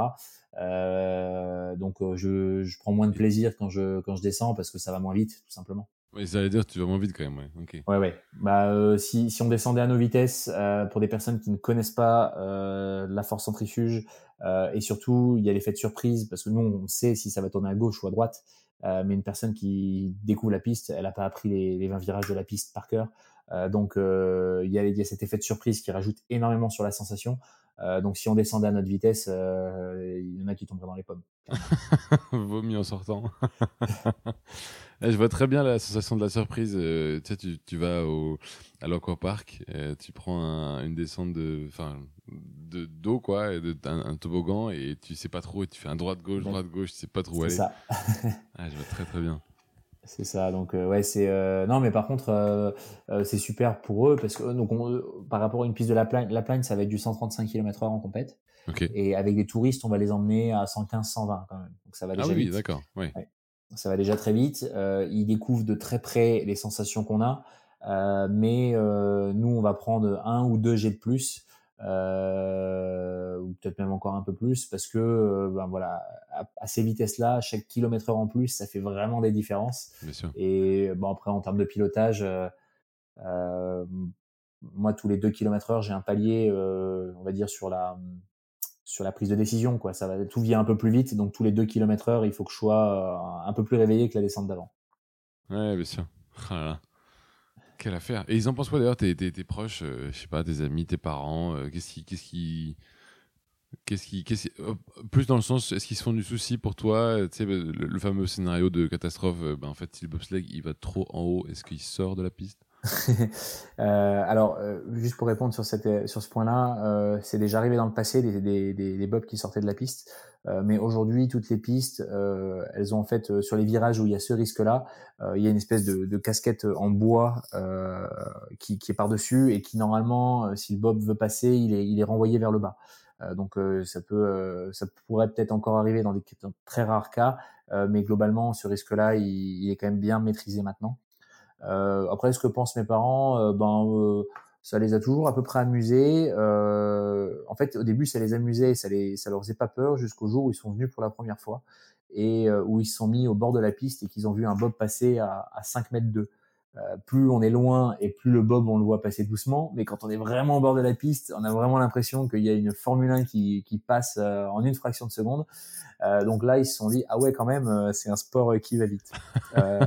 Euh, donc je, je, prends moins de plaisir quand je, quand je descends parce que ça va moins vite, tout simplement.
Oui, ça veut dire que tu vas moins vite quand même, ouais.
Ok. Ouais, ouais. Bah, si, si on descendait à nos vitesses, pour des personnes qui ne connaissent pas la force centrifuge, et surtout, il y a l'effet de surprise parce que nous, on sait si ça va tourner à gauche ou à droite. Euh, mais une personne qui découvre la piste, elle n'a pas appris les, les, 20 virages de la piste par cœur. Euh, donc euh, il y, y, a, cet effet de surprise qui rajoute énormément sur la sensation. Donc si on descendait à notre vitesse, il y en a qui tomberaient dans les pommes.
Vaut mieux en sortant. Eh, je vois très bien la sensation de la surprise. tu sais, tu, vas au, à l'Aquapark, tu prends une descente de, enfin, de d'eau quoi, et de, un, toboggan et tu sais pas trop, et tu fais un droite gauche, droite gauche, tu sais pas trop où aller. C'est ça. ah, je vois très très bien.
C'est ça. Donc ouais, c'est non, mais par contre, c'est super pour eux parce que donc par rapport à une piste de la plaine, la plaine, ça va être du 135 km/h en compète. Et avec des touristes, on va les emmener à 115, 120 quand même. Donc ça va ah déjà
ah oui,
vite.
d'accord. Oui.
Ça va déjà très vite. Euh, ils découvrent de très près les sensations qu'on a. Euh, mais euh, nous, on va prendre un ou deux jets de plus. Euh, ou peut-être même encore un peu plus parce que euh, ben voilà à, ces vitesses là chaque kilomètre heure en plus ça fait vraiment des différences
Bien sûr.
et bon après en termes de pilotage moi tous les deux kilomètres heure j'ai un palier on va dire sur la sur la prise de décision. Quoi. Ça va, tout vient un peu plus vite, donc tous les 2 km heure, il faut que je sois euh, un peu plus réveillé que la descente d'avant.
Ouais, bien sûr. Quelle affaire. Et ils en pensent quoi d'ailleurs, tes, tes, proches, euh, je sais pas, tes amis, tes parents euh, Qu'est-ce qui. Qu'est-ce qui... Qu'est-ce qui, qu'est-ce plus dans le sens, est-ce qu'ils se font du souci pour toi Tu sais, le, fameux scénario de catastrophe, ben, en fait, si le bobsleigh il va trop en haut, est-ce qu'il sort de la piste?
Euh, alors, euh, juste pour répondre sur, cette, sur ce point-là, euh, c'est déjà arrivé dans le passé des, des, des, des bobs qui sortaient de la piste, euh, mais aujourd'hui, toutes les pistes, euh, elles ont en fait sur les virages où il y a ce risque-là, il y a une espèce de, de casquette en bois qui, qui, est par-dessus et qui normalement, si le bob veut passer, il est, il est renvoyé vers le bas. donc ça peut, ça pourrait peut-être encore arriver dans des très rares cas, mais globalement, ce risque-là, il, il, est quand même bien maîtrisé maintenant. Euh, après, ce que pensent mes parents, euh, ben euh, ça les a toujours à peu près amusés. Euh, en fait, au début, ça les amusait, ça les, ça leur faisait pas peur jusqu'au jour où ils sont venus pour la première fois et où ils se sont mis au bord de la piste et qu'ils ont vu un bob passer à, à 5 mètres d'eux. Euh, plus on est loin et plus le bob on le voit passer doucement, mais quand on est vraiment au bord de la piste, on a vraiment l'impression qu'il y a une Formule 1 qui, qui passe en une fraction de seconde. Euh, donc là, ils se sont dit ah ouais quand même, euh, c'est un sport qui va vite. Euh,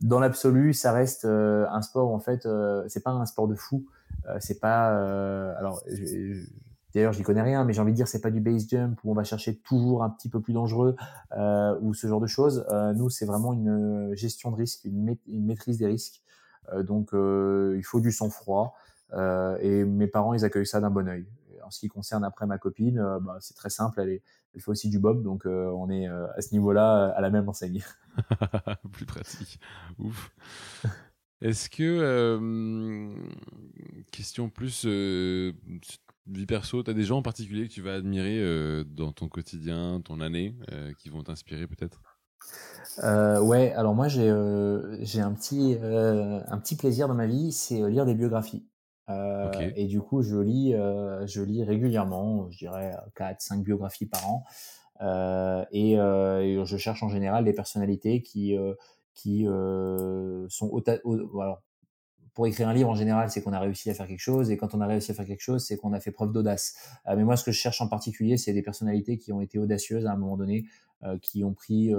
dans l'absolu, ça reste un sport en fait, c'est pas un sport de fou. C'est pas alors D'ailleurs, j'y connais rien, mais j'ai envie de dire, c'est pas du base jump où on va chercher toujours un petit peu plus dangereux euh, ou ce genre de choses. Euh, nous, c'est vraiment une gestion de risque, une, maîtrise des risques. Euh, donc, il faut du sang-froid. et mes parents, ils accueillent ça d'un bon oeil en ce qui concerne après ma copine, euh, bah, c'est très simple, elle, est, elle fait aussi du bob, donc euh, on est euh, à ce niveau-là à la même enseigne.
Plus pratique. Ouf. Est-ce que, question plus vie perso, tu as des gens en particulier que tu vas admirer dans ton quotidien, ton année, qui vont t'inspirer peut-être?
Ouais, alors moi j'ai j'ai un petit un petit plaisir dans ma vie, c'est lire des biographies. Euh, et du coup, je lis, euh, je lis régulièrement, je dirais 4, 5 biographies par an. Euh, et, je cherche en général des personnalités qui, qui sont au, pour écrire un livre en général, c'est qu'on a réussi à faire quelque chose, et quand on a réussi à faire quelque chose, c'est qu'on a fait preuve d'audace. mais moi, ce que je cherche en particulier, c'est des personnalités qui ont été audacieuses à un moment donné, qui ont pris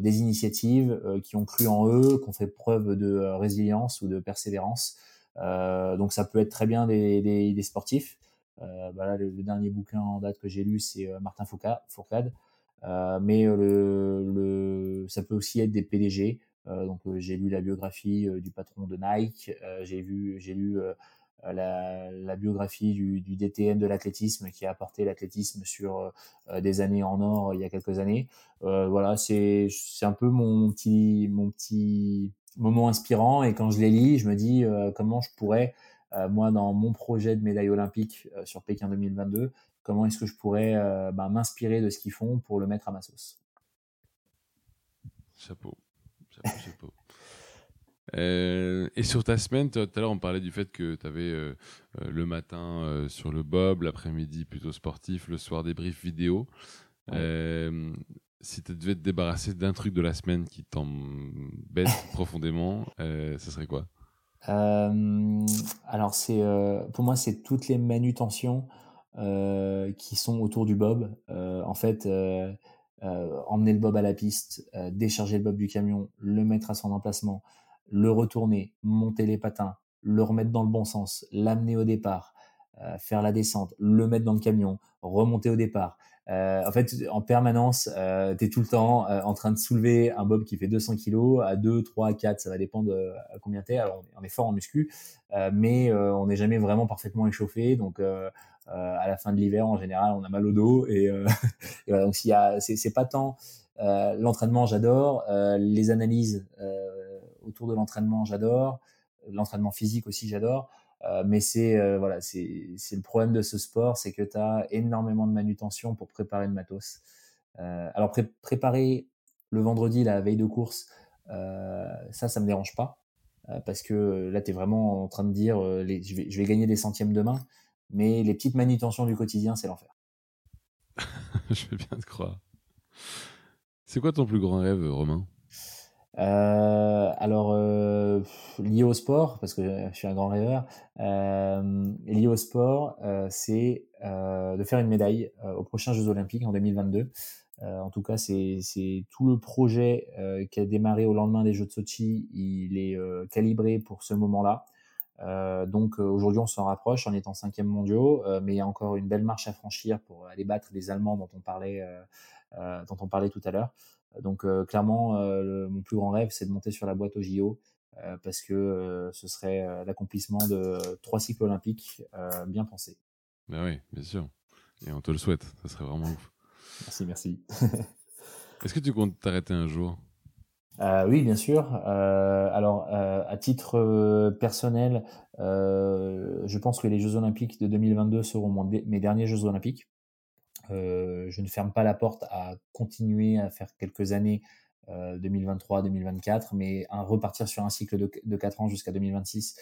des initiatives, qui ont cru en eux, qui ont fait preuve de résilience ou de persévérance. Euh, donc ça peut être très bien des, sportifs. Euh, bah le, dernier bouquin en date que j'ai lu, c'est euh, Martin Fourcade. Euh, mais le, le, ça peut aussi être des PDG. Euh, donc j'ai lu la biographie du patron de Nike. j'ai vu, j'ai lu la, biographie du, du DTN de l'athlétisme qui a apporté l'athlétisme sur des années en or il y a quelques années. voilà, c'est c'est un peu mon petit mon petit moments inspirants et quand je les lis, je me dis euh, comment je pourrais, euh, moi, dans mon projet de médaille olympique euh, sur Pékin 2022, comment est-ce que je pourrais bah, m'inspirer de ce qu'ils font pour le mettre à ma sauce.
Chapeau, chapeau, chapeau. et sur ta semaine, tout à l'heure on parlait du fait que tu avais le matin sur le bob, l'après-midi plutôt sportif, le soir des briefs vidéo si tu devais te débarrasser d'un truc de la semaine qui t'embête profondément, euh, ce serait quoi?
Euh, Alors, c'est euh, pour moi, c'est toutes les manutentions qui sont autour du bob. en fait, emmener le bob à la piste, décharger le bob du camion, le mettre à son emplacement, le retourner, monter les patins, le remettre dans le bon sens, l'amener au départ, faire la descente, le mettre dans le camion, remonter au départ. En fait, en permanence, tu es tout le temps en train de soulever un bob qui fait 200 kg à 2, 3, 4, ça va dépendre de à combien tu es. Alors, on est fort en muscu, mais on n'est jamais vraiment parfaitement échauffé. Donc, à la fin de l'hiver, en général, on a mal au dos. Et, et voilà, donc, c'est pas tant l'entraînement, j'adore. les analyses autour de l'entraînement, j'adore. L'entraînement physique aussi, j'adore. Euh, mais c'est euh, voilà, c'est le problème de ce sport, c'est que tu as énormément de manutention pour préparer le matos. Euh, alors préparer le vendredi la veille de course, ça, ça me dérange pas parce que là, tu es vraiment en train de dire je, vais, je vais gagner des centièmes demain, mais les petites manutentions du quotidien, c'est l'enfer.
je vais bien te croire. C'est quoi ton plus grand rêve, Romain?
Euh, alors, euh, lié au sport, parce que je suis un grand rêveur, euh, lié au sport, euh, c'est euh, de faire une médaille aux prochains Jeux Olympiques en 2022. en tout cas, c'est tout le projet qui a démarré au lendemain des Jeux de Sochi. Il est calibré pour ce moment-là. donc aujourd'hui, on s'en rapproche en étant cinquième mondiaux, mais il y a encore une belle marche à franchir pour aller battre les Allemands dont on parlait, dont on parlait tout à l'heure. Donc euh, clairement, euh, mon plus grand rêve, c'est de monter sur la boîte au JO euh, parce que ce serait l'accomplissement de trois cycles olympiques bien pensés.
Ben oui, bien sûr. Et on te le souhaite, ça serait vraiment ouf.
Merci, merci.
Est-ce que tu comptes t'arrêter un jour?
Oui, bien sûr. alors, à titre personnel, je pense que les Jeux Olympiques de 2022 seront mes derniers Jeux Olympiques. Euh, je ne ferme pas la porte à continuer à faire quelques années 2023-2024, euh, mais à repartir sur un cycle de, de 4 ans jusqu'à 2026,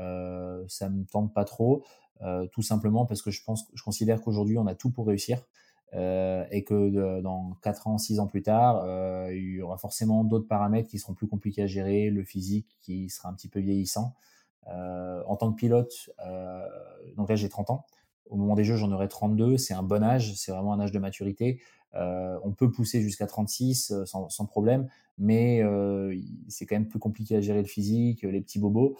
euh, ça me tente pas trop, euh, tout simplement parce que je pense, je considère qu'aujourd'hui on a tout pour réussir. Et que dans 4 ans, 6 ans plus tard, il y aura forcément d'autres paramètres qui seront plus compliqués à gérer, le physique qui sera un petit peu vieillissant. En tant que pilote, donc là j'ai 30 ans, au moment des jeux, j'en aurai 32. C'est un bon âge, c'est vraiment un âge de maturité. Euh, on peut pousser jusqu'à 36 euh, sans, problème, mais euh, c'est quand même plus compliqué à gérer le physique, les petits bobos.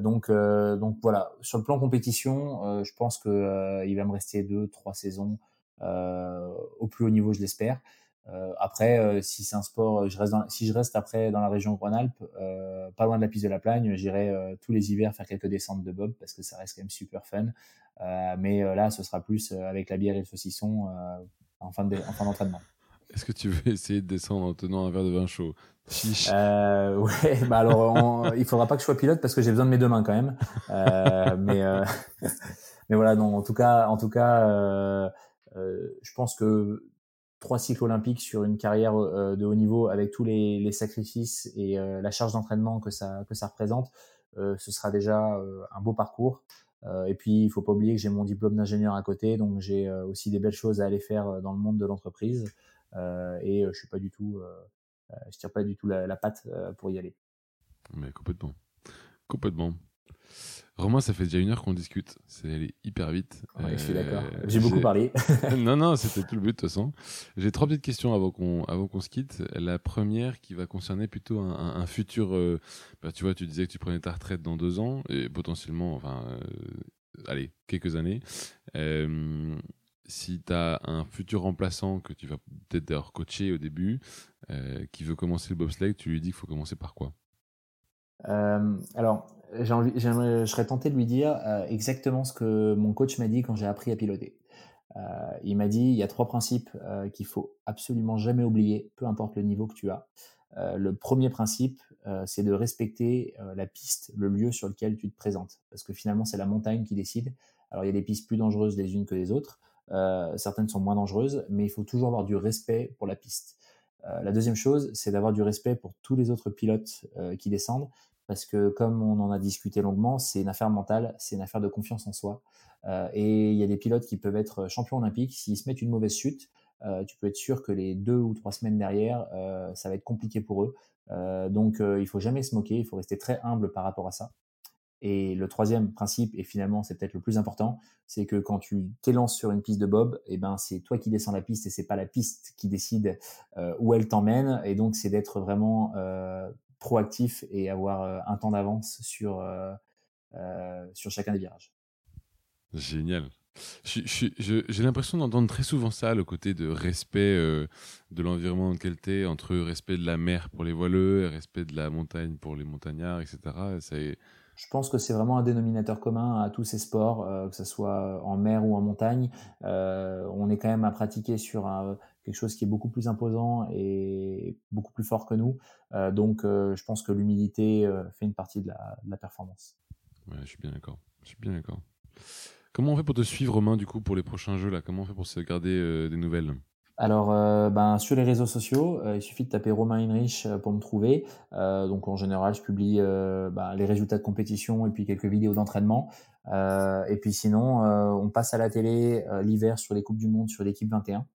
Donc, voilà, sur le plan compétition, je pense que il va me rester deux, trois saisons au plus haut niveau, je l'espère. Euh, après, euh, si c'est un sport, je reste dans, si je reste après dans la région Rhône-Alpes, euh, pas loin de la piste de la Plagne, j'irai tous les hivers faire quelques descentes de bob parce que ça reste quand même super fun. mais là, ce sera plus avec la bière et le saucisson en fin d'entraînement.
Est-ce que tu veux essayer de descendre en tenant un verre de vin chaud?
Euh, Ouais, bah alors il faudra pas que je sois pilote parce que j'ai besoin de mes deux mains quand même. Euh, mais mais voilà, non. En tout cas, en tout cas, je pense que trois cycles olympiques sur une carrière euh, de haut niveau avec tous les, sacrifices et euh, la charge d'entraînement que ça, que ça représente, euh, ce sera déjà un beau parcours. et puis, il faut pas oublier que j'ai mon diplôme d'ingénieur à côté, donc j'ai aussi des belles choses à aller faire dans le monde de l'entreprise. et je suis pas du tout, je tire pas du tout la, la patte pour y aller.
Mais complètement, complètement. Romain, ça fait déjà une heure qu'on discute. C'est allé hyper vite.
je suis d'accord. Euh, j'ai beaucoup parlé.
non, non, c'était tout le but de toute façon. J'ai trois petites questions avant qu'on avant qu'on se quitte. La première qui va concerner plutôt un, futur. Euh, bah, tu vois, tu disais que tu prenais ta retraite dans deux ans et potentiellement, enfin, euh, allez, quelques années. si tu as un futur remplaçant que tu vas peut-être d'ailleurs coacher au début, qui veut commencer le bobsleigh, tu lui dis qu'il faut commencer par quoi?
Alors, je serais tenté de lui dire euh, exactement ce que mon coach m'a dit quand j'ai appris à piloter. Euh, il m'a dit il y a trois principes euh, qu'il faut absolument jamais oublier, peu importe le niveau que tu as. le premier principe, c'est de respecter la piste, le lieu sur lequel tu te présentes, parce que finalement c'est la montagne qui décide. Alors il y a des pistes plus dangereuses les unes que les autres, certaines sont moins dangereuses, mais il faut toujours avoir du respect pour la piste. la deuxième chose, c'est d'avoir du respect pour tous les autres pilotes qui descendent, parce que comme on en a discuté longuement, c'est une affaire mentale, c'est une affaire de confiance en soi. Euh, et il y a des pilotes qui peuvent être champions olympiques, s'ils se mettent une mauvaise chute, euh, tu peux être sûr que les deux ou trois semaines derrière, euh, ça va être compliqué pour eux. Donc il faut jamais se moquer, il faut rester très humble par rapport à ça. Et le troisième principe, et finalement c'est peut-être le plus important, c'est que quand tu t'élances sur une piste de bob, eh ben c'est toi qui descends la piste et c'est pas la piste qui décide où elle t'emmène. Et donc c'est d'être vraiment proactif et avoir euh, un temps d'avance sur, euh, euh, sur chacun des virages.
Génial. J'ai l'impression d'entendre très souvent ça, le côté de respect euh, de l'environnement dans lequel tu es, entre respect de la mer pour les voileux et respect de la montagne pour les montagnards, etc.
Je pense que c'est vraiment un dénominateur commun à tous ces sports, euh, que ce soit en mer ou en montagne. Euh, on est quand même à pratiquer sur quelque chose qui est beaucoup plus imposant et beaucoup plus fort que nous. donc je pense que l'humilité fait une partie de la, de la performance.
Ouais, je suis bien d'accord. Je suis bien d'accord. Comment on fait pour te suivre, Romain, du coup, pour les prochains jeux là? Comment on fait pour se garder euh, des nouvelles?
Alors, euh, ben, sur les réseaux sociaux, euh, il suffit de taper Romain Heinrich pour me trouver. donc, en général, je publie ben, les résultats de compétition et puis quelques vidéos d'entraînement. et puis sinon, on passe à la télé l'hiver sur les Coupes du Monde sur l'équipe 21.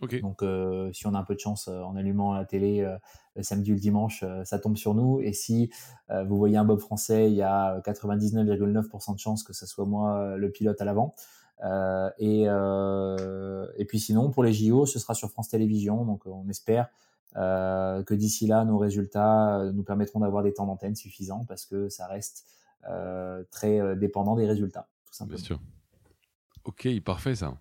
Donc, euh, si on a un peu de chance euh, en allumant la télé euh, le samedi ou le dimanche, ça tombe sur nous. Et si vous voyez un Bob français, il y a 99,9% de chances que ce soit moi le pilote à l'avant. et, et puis sinon, pour les JO, ce sera sur France Télévisions. Donc, on espère que d'ici là, nos résultats nous permettront d'avoir des temps d'antenne suffisants parce que ça reste très dépendant des résultats, tout simplement.
Bien sûr. Ok, parfait ça.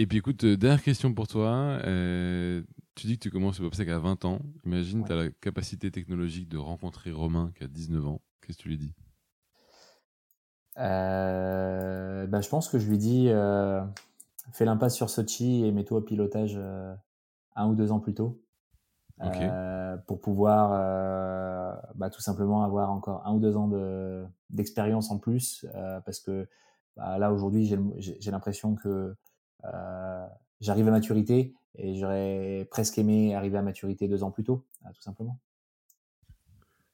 Et puis écoute, euh, dernière question pour toi. Euh, tu dis que tu commences le Bobsec à 20 ans. Imagine, tu as la capacité technologique de rencontrer Romain qui a 19 ans. Qu'est-ce que tu lui dis?
Euh, bah, Je pense que je lui dis fais l'impasse sur Sochi et mets-toi au pilotage un ou deux ans plus tôt. pour pouvoir bah, tout simplement avoir encore un ou deux ans d'expérience en plus. parce que bah, là, aujourd'hui, j'ai l'impression que euh, j'arrive à maturité et j'aurais presque aimé arriver à maturité deux ans plus tôt, euh, tout simplement.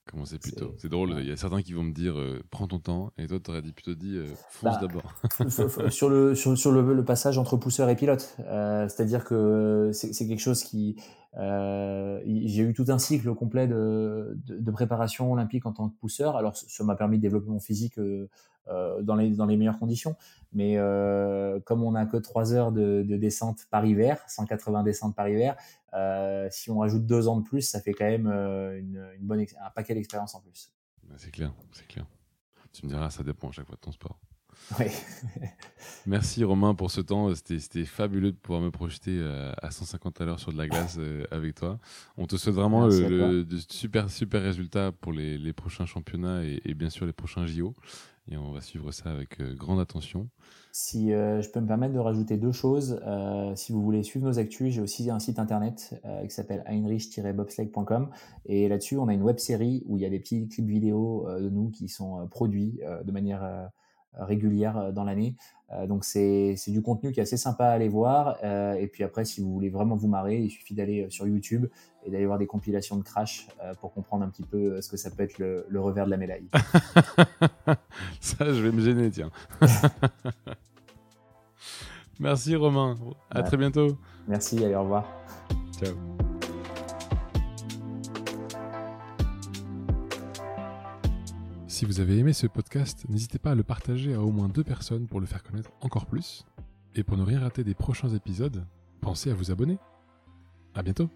Comment c'est plutôt C'est drôle, il y a certains qui vont me dire euh, prends ton temps, et toi tu aurais dit, plutôt dit fonce bah, d'abord.
sur le, sur, sur le, le, passage entre pousseur et pilote, c'est-à-dire que c'est quelque chose qui. J'ai eu tout un cycle complet de, de, préparation olympique en tant que pousseur, alors ça m'a permis de développer mon physique euh, dans, les, dans les meilleures conditions. Mais euh, comme on n'a que 3 heures de, de, descente par hiver, 180 descentes par hiver, euh, si on rajoute 2 ans de plus, ça fait quand même une, une bonne un paquet d'expérience en plus.
c'est clair, c'est clair. Tu me diras, ça dépend à chaque fois de ton sport.
Oui.
Merci Romain pour ce temps. C'était fabuleux de pouvoir me projeter à 150 à l'heure sur de la glace avec toi. On te souhaite vraiment de super, super résultats pour les, les prochains championnats et, et, bien sûr les prochains JO et on va suivre ça avec euh, grande attention.
Si euh, je peux me permettre de rajouter deux choses, euh, si vous voulez suivre nos actus, j'ai aussi un site internet qui s'appelle heinrich-bobsleigh.com et là-dessus on a une web série où il y a des petits clips vidéo de nous qui sont produits de manière régulière dans l'année. donc c'est du contenu qui est assez sympa à aller voir. et puis après, si vous voulez vraiment vous marrer, il suffit d'aller sur YouTube et d'aller voir des compilations de crash pour comprendre un petit peu ce que ça peut être le, le revers de la médaille.
ça, je vais me gêner, tiens. Merci Romain. À très bientôt.
Merci, allez, au revoir.
Ciao. Si vous avez aimé ce podcast, n'hésitez pas à le partager à au moins deux personnes pour le faire connaître encore plus. Et pour ne rien rater des prochains épisodes, pensez à vous abonner. À bientôt.